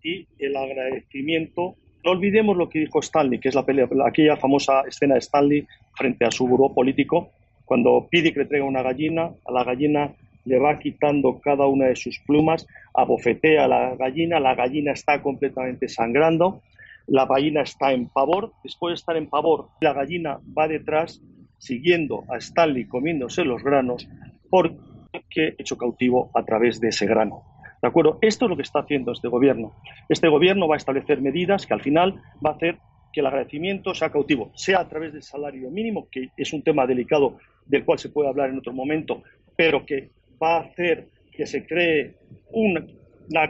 y el agradecimiento. No olvidemos lo que dijo Stanley, que es la pelea, aquella famosa escena de Stanley frente a su buró político, cuando pide que le traiga una gallina, a la gallina le va quitando cada una de sus plumas, abofetea a la gallina, la gallina está completamente sangrando, la gallina está en pavor, después de estar en pavor, la gallina va detrás siguiendo a Stanley comiéndose los granos porque hecho cautivo a través de ese grano. ¿De acuerdo? Esto es lo que está haciendo este gobierno. Este gobierno va a establecer medidas que al final va a hacer que el agradecimiento sea cautivo, sea a través del salario mínimo, que es un tema delicado del cual se puede hablar en otro momento, pero que va a hacer que se cree una,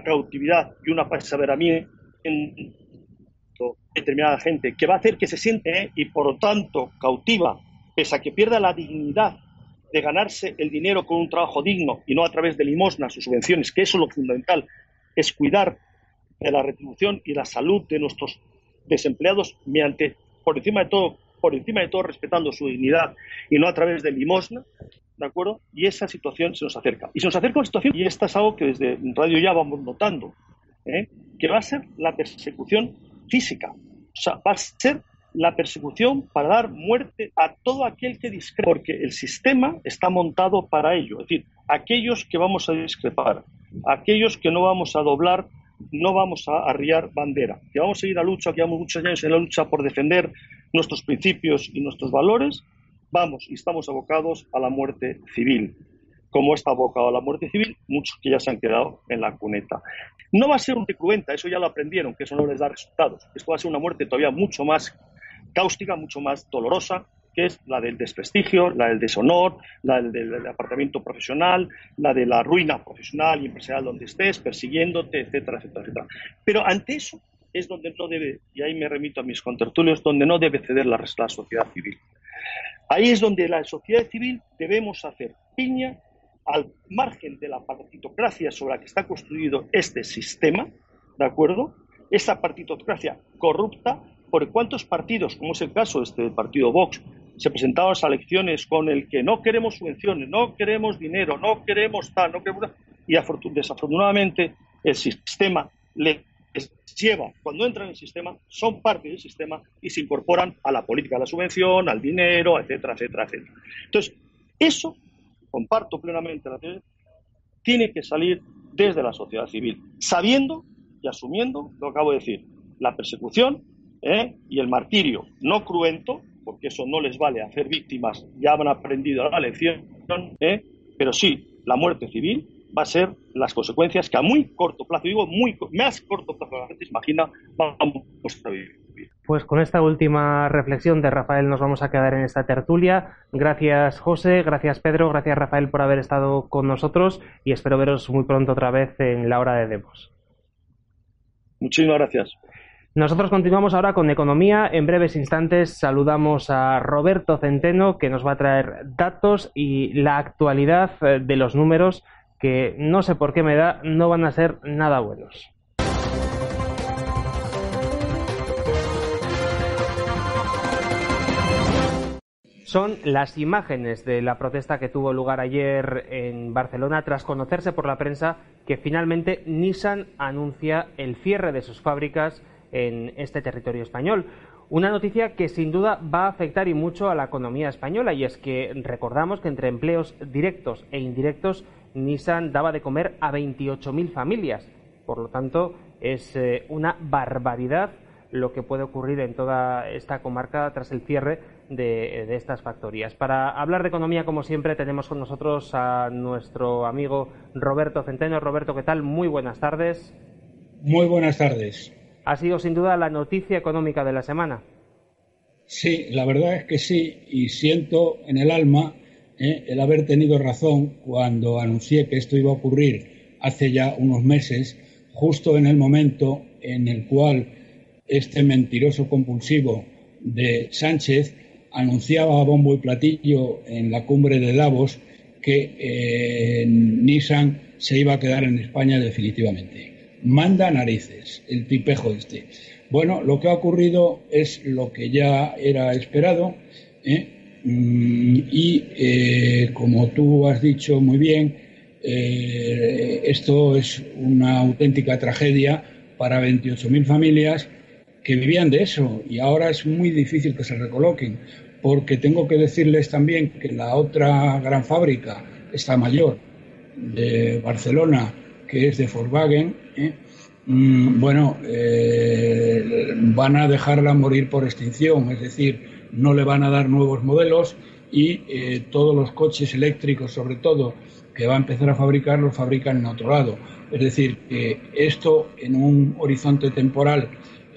cautividad y una perseveramiento en determinada gente, que va a hacer que se siente y por lo tanto cautiva, pese a que pierda la dignidad de ganarse el dinero con un trabajo digno y no a través de limosnas o subvenciones, que eso es lo fundamental, es cuidar de la retribución y la salud de nuestros desempleados mediante, por encima de todo, por encima de todo respetando su dignidad y no a través de limosna, ¿de acuerdo? Y esa situación se nos acerca. Y se nos acerca una situación, y esta es algo que desde Radio Ya vamos notando, ¿eh? que va a ser la persecución física. O sea, va a ser la persecución para dar muerte a todo aquel que discrepa, porque el sistema está montado para ello. Es decir, aquellos que vamos a discrepar, aquellos que no vamos a doblar no vamos a arriar bandera, que vamos a seguir a lucha, que llevamos muchos años en la lucha por defender nuestros principios y nuestros valores, vamos y estamos abocados a la muerte civil. Como está abocado a la muerte civil, muchos que ya se han quedado en la cuneta. No va a ser un cruenta, eso ya lo aprendieron, que eso no les da resultados. Esto va a ser una muerte todavía mucho más cáustica, mucho más dolorosa, que es la del desprestigio, la del deshonor, la del, apartamiento profesional, la de la ruina profesional y empresarial donde estés, persiguiéndote, etcétera, etcétera, etcétera. Pero ante eso es donde no debe, y ahí me remito a mis contertulios, donde no debe ceder la, la sociedad civil. Ahí es donde la sociedad civil debemos hacer piña al margen de la partitocracia sobre la que está construido este sistema, ¿de acuerdo? Esa partitocracia corrupta, por cuántos partidos, como es el caso de este partido Vox, se presentaban a elecciones con el que no queremos subvenciones, no queremos dinero, no queremos tal, no queremos... Y desafortunadamente el sistema les lleva, cuando entran en el sistema, son parte del sistema y se incorporan a la política de la subvención, al dinero, etcétera, etcétera, etcétera. Entonces, eso comparto plenamente la teoría, tiene que salir desde la sociedad civil, sabiendo y asumiendo lo acabo de decir, la persecución ¿eh? y el martirio no cruento, porque eso no les vale hacer víctimas, ya han aprendido la lección, ¿eh? pero sí la muerte civil va a ser las consecuencias que a muy corto plazo, digo muy más corto plazo la gente se imagina, vamos a vivir. Pues con esta última reflexión de Rafael nos vamos a quedar en esta tertulia. Gracias José, gracias Pedro, gracias Rafael por haber estado con nosotros y espero veros muy pronto otra vez en la hora de Demos. Muchísimas gracias. Nosotros continuamos ahora con economía. En breves instantes saludamos a Roberto Centeno que nos va a traer datos y la actualidad eh, de los números que no sé por qué me da, no van a ser nada buenos. Son las imágenes de la protesta que tuvo lugar ayer en Barcelona tras conocerse por la prensa que finalmente Nissan anuncia el cierre de sus fábricas en este territorio español. Una noticia que sin duda va a afectar y mucho a la economía española y es que recordamos que entre empleos directos e indirectos Nissan daba de comer a 28.000 familias. Por lo tanto, es eh, una barbaridad lo que puede ocurrir en toda esta comarca tras el cierre de, estas factorías. Para hablar de economía, como siempre, tenemos con nosotros a nuestro amigo Roberto Centeno. Roberto, ¿qué tal? Muy buenas tardes. Muy buenas tardes. Ha sido sin duda la noticia económica de la semana. Sí, la verdad es que sí, y siento en el alma eh, el haber tenido razón cuando anuncié que esto iba a ocurrir hace ya unos meses, justo en el momento en el cual este mentiroso compulsivo de Sánchez anunciaba a bombo y platillo en la cumbre de Davos que eh, Nissan se iba a quedar en España definitivamente. Manda narices, el tipejo este. Bueno, lo que ha ocurrido es lo que ya era esperado ¿eh? Mm, y, eh, como tú has dicho muy bien, esto es una auténtica tragedia para 28.000 familias que vivían de eso y ahora es muy difícil que se recoloquen porque tengo que decirles también que la otra gran fábrica, esta mayor, de Barcelona, que es de Volkswagen, ¿eh? mm, bueno, eh, van a dejarla morir por extinción, es decir, no le van a dar nuevos modelos y eh, todos los coches eléctricos, sobre todo, que va a empezar a fabricar, los fabrican en otro lado. Es decir, que esto en un horizonte temporal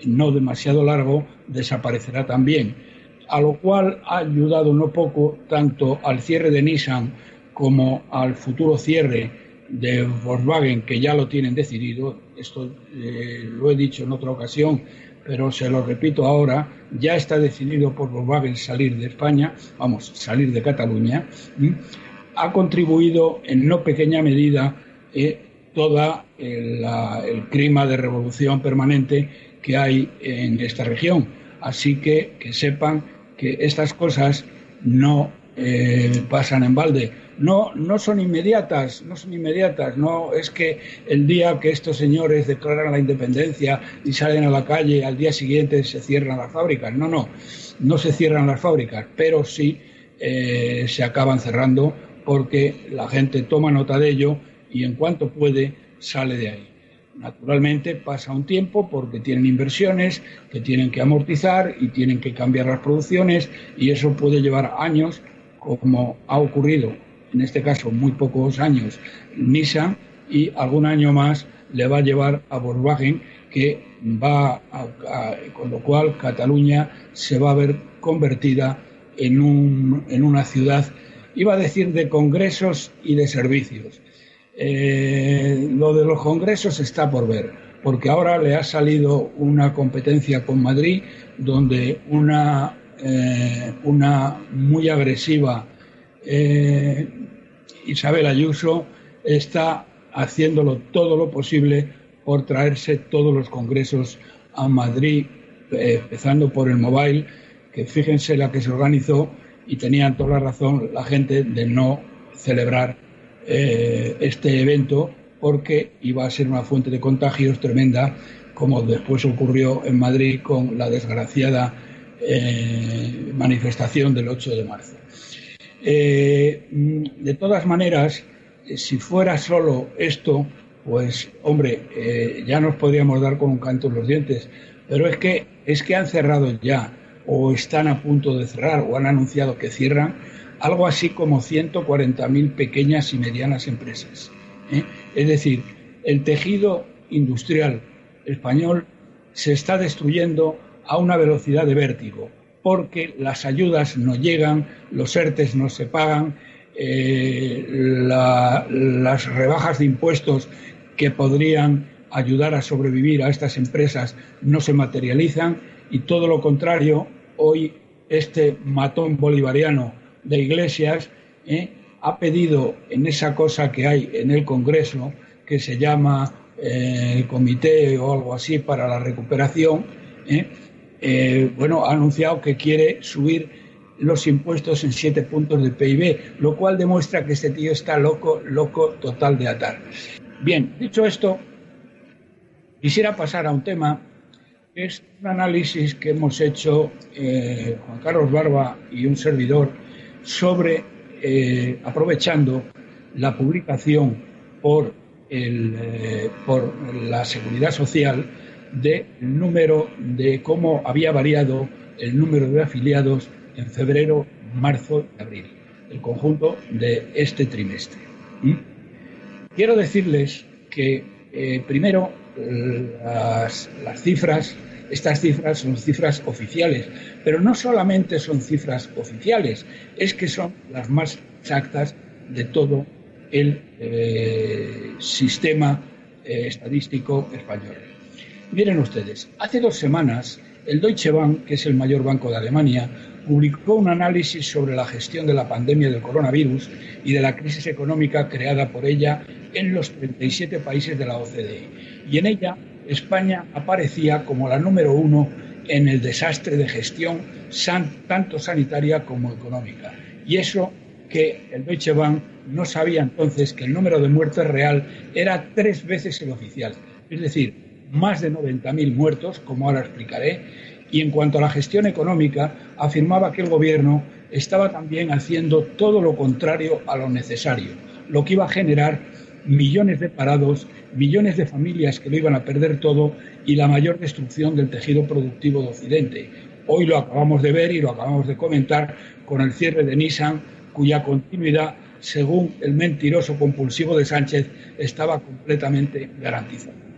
no demasiado largo desaparecerá también a lo cual ha ayudado no poco tanto al cierre de Nissan como al futuro cierre de Volkswagen, que ya lo tienen decidido. Esto eh, lo he dicho en otra ocasión, pero se lo repito ahora, ya está decidido por Volkswagen salir de España, vamos, salir de Cataluña, ha contribuido en no pequeña medida eh, todo el, el clima de revolución permanente que hay en esta región. Así que que sepan que estas cosas no eh, pasan en balde. No, no son inmediatas, no son inmediatas. No es que el día que estos señores declaran la independencia y salen a la calle, al día siguiente se cierran las fábricas. No, no, no se cierran las fábricas, pero sí eh, se acaban cerrando porque la gente toma nota de ello y en cuanto puede sale de ahí. Naturalmente pasa un tiempo porque tienen inversiones que tienen que amortizar y tienen que cambiar las producciones y eso puede llevar años, como ha ocurrido en este caso muy pocos años Nissan y algún año más le va a llevar a Volkswagen que va con lo cual Cataluña se va a ver convertida en, un, en una ciudad, iba a decir, de congresos y de servicios. Eh, lo de los congresos está por ver, porque ahora le ha salido una competencia con Madrid donde una, eh, una muy agresiva eh, Isabel Ayuso está haciéndolo todo lo posible por traerse todos los congresos a Madrid, empezando por el Mobile, que fíjense la que se organizó y tenían toda la razón la gente de no celebrar eh, este evento porque iba a ser una fuente de contagios tremenda, como después ocurrió en Madrid con la desgraciada eh, manifestación del 8 de marzo. Eh, de todas maneras, si fuera solo esto, pues hombre, eh, ya nos podríamos dar con un canto en los dientes. Pero es que, es que han cerrado ya, o están a punto de cerrar, o han anunciado que cierran, algo así como 140.000 pequeñas y medianas empresas. ¿eh? Es decir, el tejido industrial español se está destruyendo a una velocidad de vértigo, porque las ayudas no llegan, los ERTES no se pagan, eh, las rebajas de impuestos que podrían ayudar a sobrevivir a estas empresas no se materializan y todo lo contrario, hoy este matón bolivariano de Iglesias eh, ha pedido en esa cosa que hay en el Congreso, que se llama eh, Comité o algo así para la recuperación, eh, bueno, ha anunciado que quiere subir los impuestos en siete puntos de PIB, lo cual demuestra que este tío está loco, loco total de atar. Bien, dicho esto, quisiera pasar a un tema que es un análisis que hemos hecho Juan Carlos Barba y un servidor sobre, eh, aprovechando la publicación por, el, eh, por la Seguridad Social del número de cómo había variado el número de afiliados en febrero, marzo y abril, el conjunto de este trimestre. ¿Mm? Quiero decirles que, eh, primero, las, cifras estas cifras son cifras oficiales, pero no solamente son cifras oficiales, es que son las más exactas de todo el eh, sistema eh, estadístico español. Miren ustedes, hace dos semanas el Deutsche Bank, que es el mayor banco de Alemania, publicó un análisis sobre la gestión de la pandemia del coronavirus y de la crisis económica creada por ella en los 37 países de la OCDE. Y en ella España aparecía como la número uno en el desastre de gestión tanto sanitaria como económica. Y eso que el Deutsche Bank no sabía entonces que el número de muertes real era tres veces el oficial, es decir, más de 90.000 muertos, como ahora explicaré, y en cuanto a la gestión económica, afirmaba que el Gobierno estaba también haciendo todo lo contrario a lo necesario, lo que iba a generar millones de parados, millones de familias que lo iban a perder todo y la mayor destrucción del tejido productivo de Occidente. Hoy lo acabamos de ver y lo acabamos de comentar con el cierre de Nissan, cuya continuidad, según el mentiroso compulsivo de Sánchez, estaba completamente garantizada.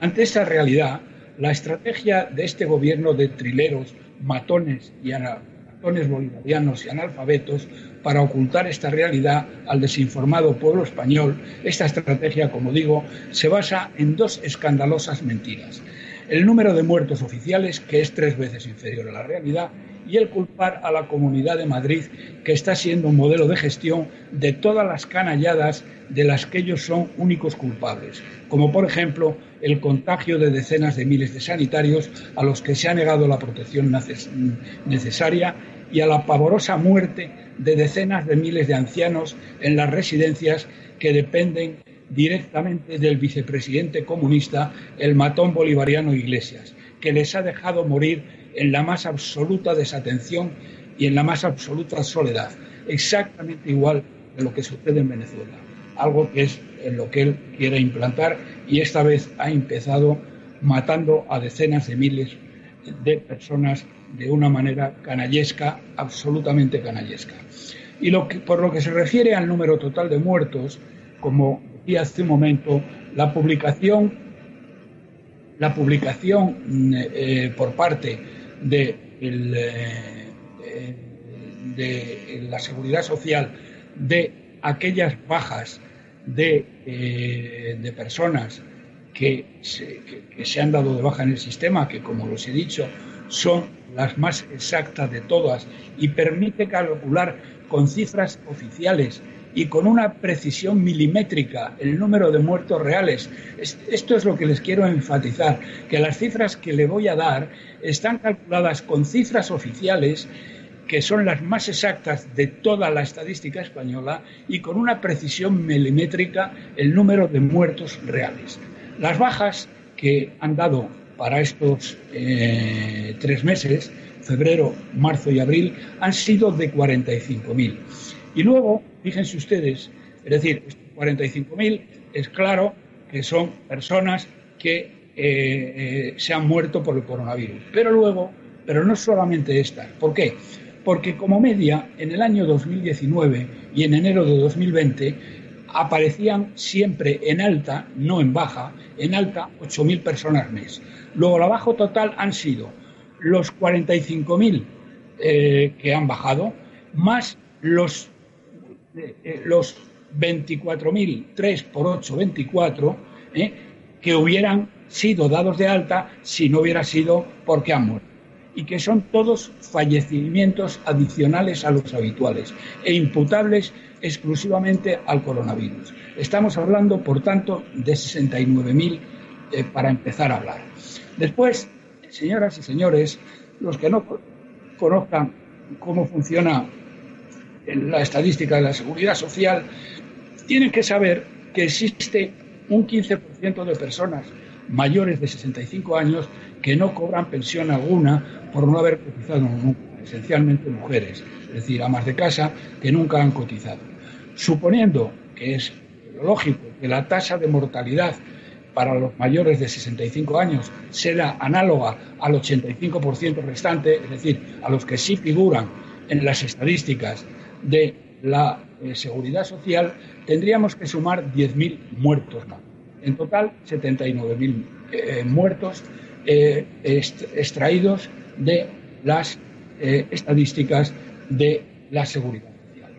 Ante esta realidad, la estrategia de este gobierno de trileros, matones y matones bolivarianos y analfabetos para ocultar esta realidad al desinformado pueblo español, esta estrategia, como digo, se basa en dos escandalosas mentiras. El número de muertos oficiales, que es tres veces inferior a la realidad, y el culpar a la Comunidad de Madrid, que está siendo un modelo de gestión de todas las canalladas de las que ellos son únicos culpables, como por ejemplo el contagio de decenas de miles de sanitarios a los que se ha negado la protección necesaria y a la pavorosa muerte de decenas de miles de ancianos en las residencias que dependen directamente del vicepresidente comunista, el matón bolivariano Iglesias, que les ha dejado morir en la más absoluta desatención y en la más absoluta soledad, exactamente igual de lo que sucede en Venezuela, algo que es en lo que él quiere implantar y esta vez ha empezado matando a decenas de miles de personas de una manera canallesca, absolutamente canallesca. Y por lo que se refiere al número total de muertos, como decía hace un momento, la publicación, la publicación eh, por parte de, eh, de, la Seguridad Social de aquellas bajas de, eh, de personas que se, que se han dado de baja en el sistema, que como los he dicho, son las más exactas de todas y permite calcular con cifras oficiales y con una precisión milimétrica el número de muertos reales. Esto es lo que les quiero enfatizar, que las cifras que le voy a dar están calculadas con cifras oficiales que son las más exactas de toda la estadística española y con una precisión milimétrica el número de muertos reales. Las bajas que han dado para estos eh, tres meses, febrero, marzo y abril, han sido de 45.000. Y luego, fíjense ustedes, es decir, 45.000 es claro que son personas que eh, se han muerto por el coronavirus. Pero luego, pero no solamente estas. ¿Por qué? Porque como media, en el año 2019 y en enero de 2020, aparecían siempre en alta, no en baja, en alta 8.000 personas mes. Luego la baja total han sido los 45.000 eh, que han bajado, más los, eh, los 24.000, 3 por 8, 24, eh, que hubieran sido dados de alta si no hubiera sido porque han muerto. Y que son todos fallecimientos adicionales a los habituales e imputables exclusivamente al coronavirus. Estamos hablando, por tanto, de 69.000 eh, para empezar a hablar. Después, señoras y señores, los que no conozcan cómo funciona la estadística de la seguridad social, tienen que saber que existe un 15% de personas mayores de 65 años que no cobran pensión alguna por no haber cotizado nunca, esencialmente mujeres, es decir, amas de casa que nunca han cotizado. Suponiendo que es lógico que la tasa de mortalidad para los mayores de 65 años será análoga al 85% restante, es decir, a los que sí figuran en las estadísticas de la eh, seguridad social, tendríamos que sumar 10.000 muertos más. En total, 79.000 eh, muertos eh, extraídos de las estadísticas de la seguridad social.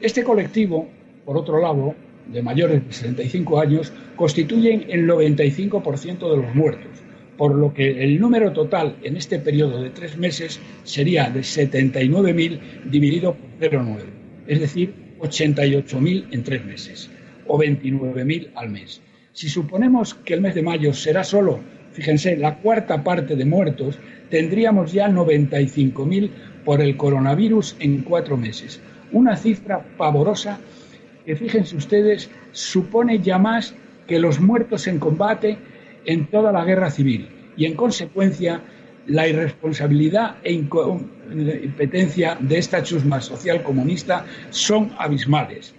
Este colectivo, por otro lado, de mayores de 65 años constituyen el 95% de los muertos, por lo que el número total en este periodo de tres meses sería de 79.000 dividido por 0,9, es decir, 88.000 en tres meses o 29.000 al mes. Si suponemos que el mes de mayo será solo, fíjense, la cuarta parte de muertos, tendríamos ya 95.000 por el coronavirus en cuatro meses. Una cifra pavorosa que fíjense ustedes, supone ya más que los muertos en combate en toda la guerra civil y en consecuencia la irresponsabilidad e incompetencia de esta chusma social comunista son abismales.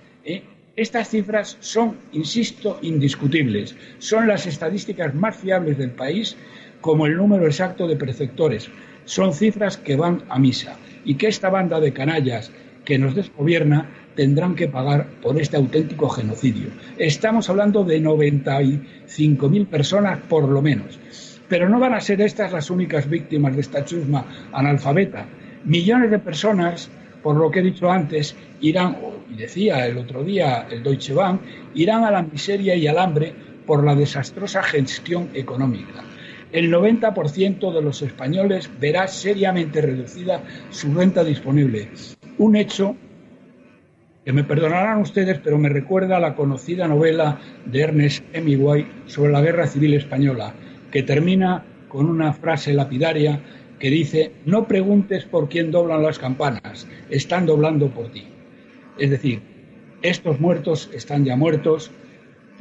Estas cifras son, insisto, indiscutibles. Son las estadísticas más fiables del país como el número exacto de preceptores. Son cifras que van a misa y que esta banda de canallas que nos desgobierna tendrán que pagar por este auténtico genocidio. Estamos hablando de 95.000 personas por lo menos. Pero no van a ser estas las únicas víctimas de esta chusma analfabeta. Millones de personas, por lo que he dicho antes, irán, y decía el otro día el Deutsche Bank, irán a la miseria y al hambre por la desastrosa gestión económica. El 90% de los españoles verá seriamente reducida su renta disponible, un hecho que me perdonarán ustedes, pero me recuerda a la conocida novela de Ernest Hemingway sobre la Guerra Civil Española, que termina con una frase lapidaria que dice, no preguntes por quién doblan las campanas, están doblando por ti. Es decir, estos muertos están ya muertos,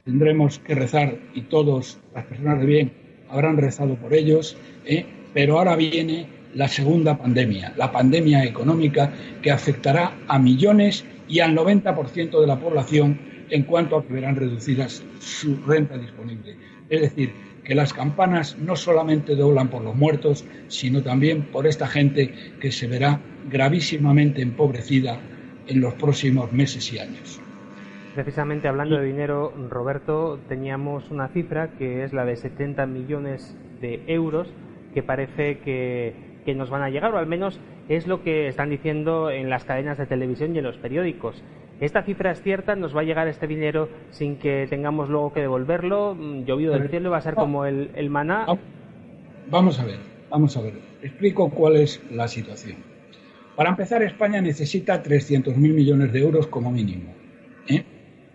tendremos que rezar y todos, las personas de bien, habrán rezado por ellos, ¿eh? pero ahora viene la segunda pandemia, la pandemia económica que afectará a millones y al 90% de la población en cuanto a que verán reducidas su renta disponible. Es decir, que las campanas no solamente doblan por los muertos, sino también por esta gente que se verá gravísimamente empobrecida en los próximos meses y años. Precisamente hablando de dinero, Roberto, teníamos una cifra que es la de 70 millones de euros, que parece que que nos van a llegar, o al menos es lo que están diciendo en las cadenas de televisión y en los periódicos. ¿Esta cifra es cierta? ¿Nos va a llegar este dinero sin que tengamos luego que devolverlo? Mm, ¿Llovido del cielo va a ser como el, el maná? Vamos a ver, vamos a ver. Explico cuál es la situación. Para empezar, España necesita 300.000 millones de euros como mínimo. ¿eh?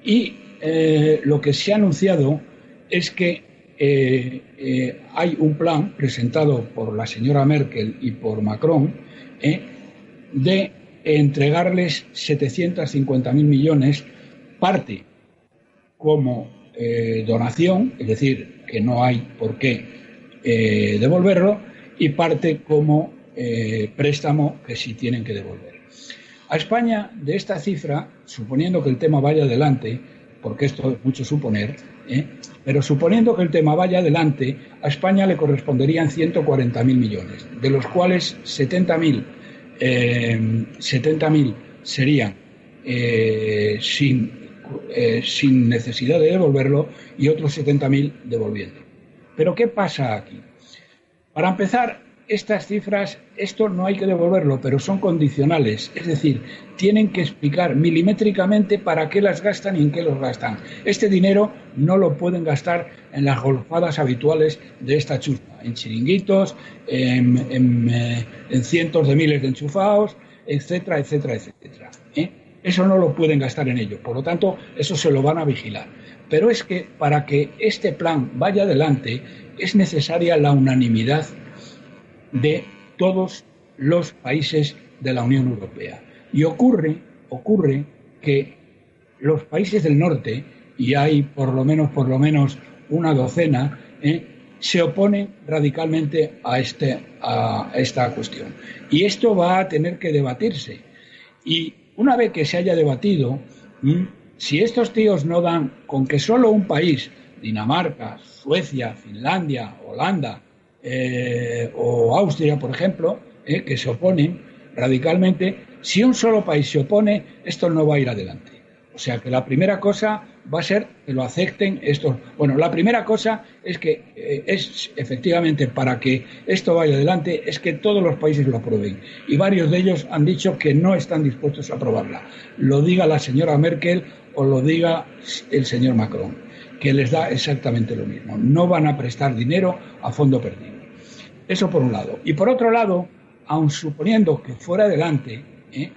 Y eh, lo que se ha anunciado es que eh, hay un plan presentado por la señora Merkel y por Macron de entregarles 750.000 millones, parte como donación, es decir, que no hay por qué devolverlo, y parte como préstamo que sí tienen que devolver. A España, de esta cifra, suponiendo que el tema vaya adelante, porque esto es mucho suponer, ¿eh? pero suponiendo que el tema vaya adelante, a España le corresponderían 140.000 millones, de los cuales 70.000 eh, serían eh, sin, eh, sin necesidad de devolverlo y otros 70.000 devolviendo. Pero ¿qué pasa aquí? Para empezar, estas cifras, esto no hay que devolverlo, pero son condicionales, es decir, tienen que explicar milimétricamente para qué las gastan y en qué los gastan. Este dinero no lo pueden gastar en las golfadas habituales de esta chusma, en chiringuitos, en, eh, cientos de miles de enchufados, etcétera, etcétera, etcétera. ¿eh? Eso no lo pueden gastar en ello, por lo tanto, eso se lo van a vigilar. Pero es que para que este plan vaya adelante es necesaria la unanimidad de todos los países de la Unión Europea. Y ocurre, ocurre que los países del norte, y hay por lo menos, por lo menos una docena, ¿eh? se oponen radicalmente a, este, a esta cuestión. Y esto va a tener que debatirse. Y una vez que se haya debatido, si estos tíos no dan con que solo un país, Dinamarca, Suecia, Finlandia, Holanda, eh, o Austria, por ejemplo, eh, que se oponen radicalmente, si un solo país se opone, esto no va a ir adelante. O sea que la primera cosa va a ser que lo acepten estos. Bueno, la primera cosa es que eh, es efectivamente para que esto vaya adelante es que todos los países lo aprueben y varios de ellos han dicho que no están dispuestos a aprobarla. Lo diga la señora Merkel o lo diga el señor Macron, que les da exactamente lo mismo. No van a prestar dinero a fondo perdido. Eso por un lado. Y por otro lado, aun suponiendo que fuera adelante, ¿eh?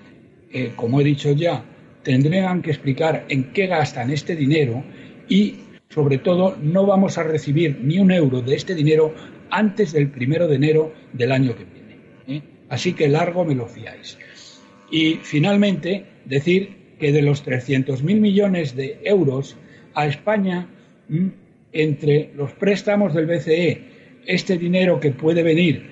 como he dicho ya, tendrían que explicar en qué gastan este dinero y, sobre todo, no vamos a recibir ni un euro de este dinero antes del primero de enero del año que viene. ¿eh? Así que largo me lo fiáis. Y finalmente, decir que de los 300.000 millones de euros a España, entre los préstamos del BCE este dinero que puede venir,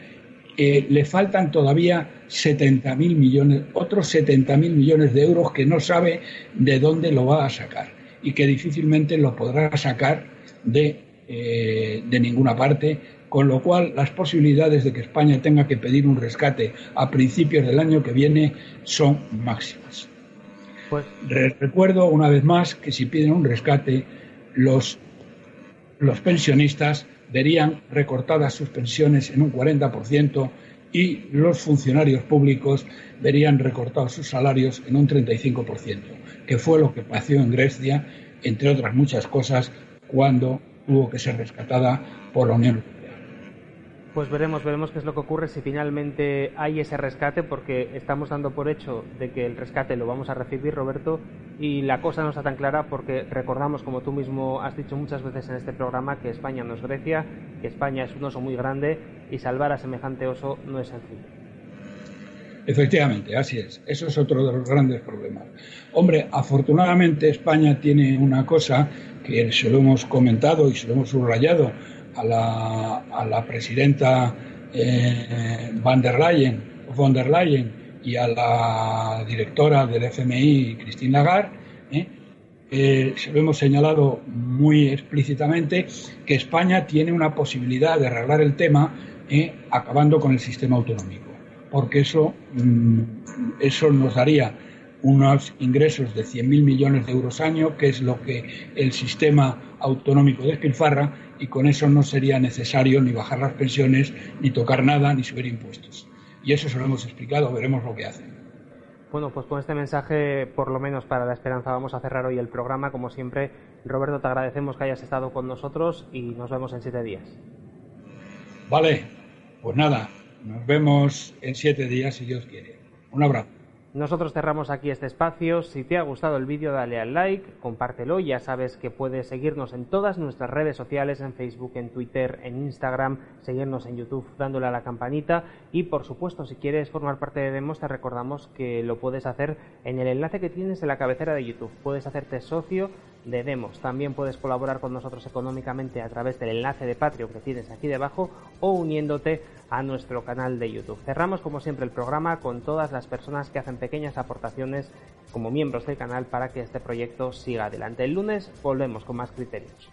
eh, le faltan todavía 70.000 millones, otros 70.000 millones de euros que no sabe de dónde lo va a sacar y que difícilmente lo podrá sacar de, eh, de ninguna parte, con lo cual las posibilidades de que España tenga que pedir un rescate a principios del año que viene son máximas. Pues... Recuerdo una vez más que si piden un rescate, los, pensionistas verían recortadas sus pensiones en un 40% y los funcionarios públicos verían recortados sus salarios en un 35%, que fue lo que pasó en Grecia, entre otras muchas cosas, cuando tuvo que ser rescatada por la Unión Europea. Pues veremos, veremos qué es lo que ocurre si finalmente hay ese rescate, porque estamos dando por hecho de que el rescate lo vamos a recibir, Roberto, y la cosa no está tan clara porque recordamos, como tú mismo has dicho muchas veces en este programa, que España no es Grecia, que España es un oso muy grande y salvar a semejante oso no es sencillo. Efectivamente, así es. Eso es otro de los grandes problemas. Hombre, afortunadamente España tiene una cosa que se lo hemos comentado y se lo hemos subrayado a la, presidenta eh, van der Leyen, von der Leyen y a la directora del FMI, Christine Lagarde, ¿eh? Eh, hemos señalado muy explícitamente que España tiene una posibilidad de arreglar el tema acabando con el sistema autonómico, porque eso, mm, eso nos daría unos ingresos de 100.000 millones de euros año, que es lo que el sistema autonómico despilfarra, y con eso no sería necesario ni bajar las pensiones, ni tocar nada, ni subir impuestos. Y eso se lo hemos explicado, veremos lo que hacen. Bueno, pues con este mensaje, por lo menos para la esperanza, vamos a cerrar hoy el programa. Como siempre, Roberto, te agradecemos que hayas estado con nosotros y nos vemos en siete días. Vale, pues nada, nos vemos en siete días si Dios quiere. Un abrazo. Nosotros cerramos aquí este espacio. Si te ha gustado el vídeo, dale al like, compártelo. Ya sabes que puedes seguirnos en todas nuestras redes sociales, en Facebook, en Twitter, en Instagram, seguirnos en YouTube dándole a la campanita. Y por supuesto, si quieres formar parte de Demos, te recordamos que lo puedes hacer en el enlace que tienes en la cabecera de YouTube. Puedes hacerte socio de Demos. También puedes colaborar con nosotros económicamente a través del enlace de Patreon que tienes aquí debajo o uniéndote a nuestro canal de YouTube. Cerramos como siempre el programa con todas las personas que hacen pequeñas aportaciones como miembros del canal para que este proyecto siga adelante. El lunes volvemos con más criterios.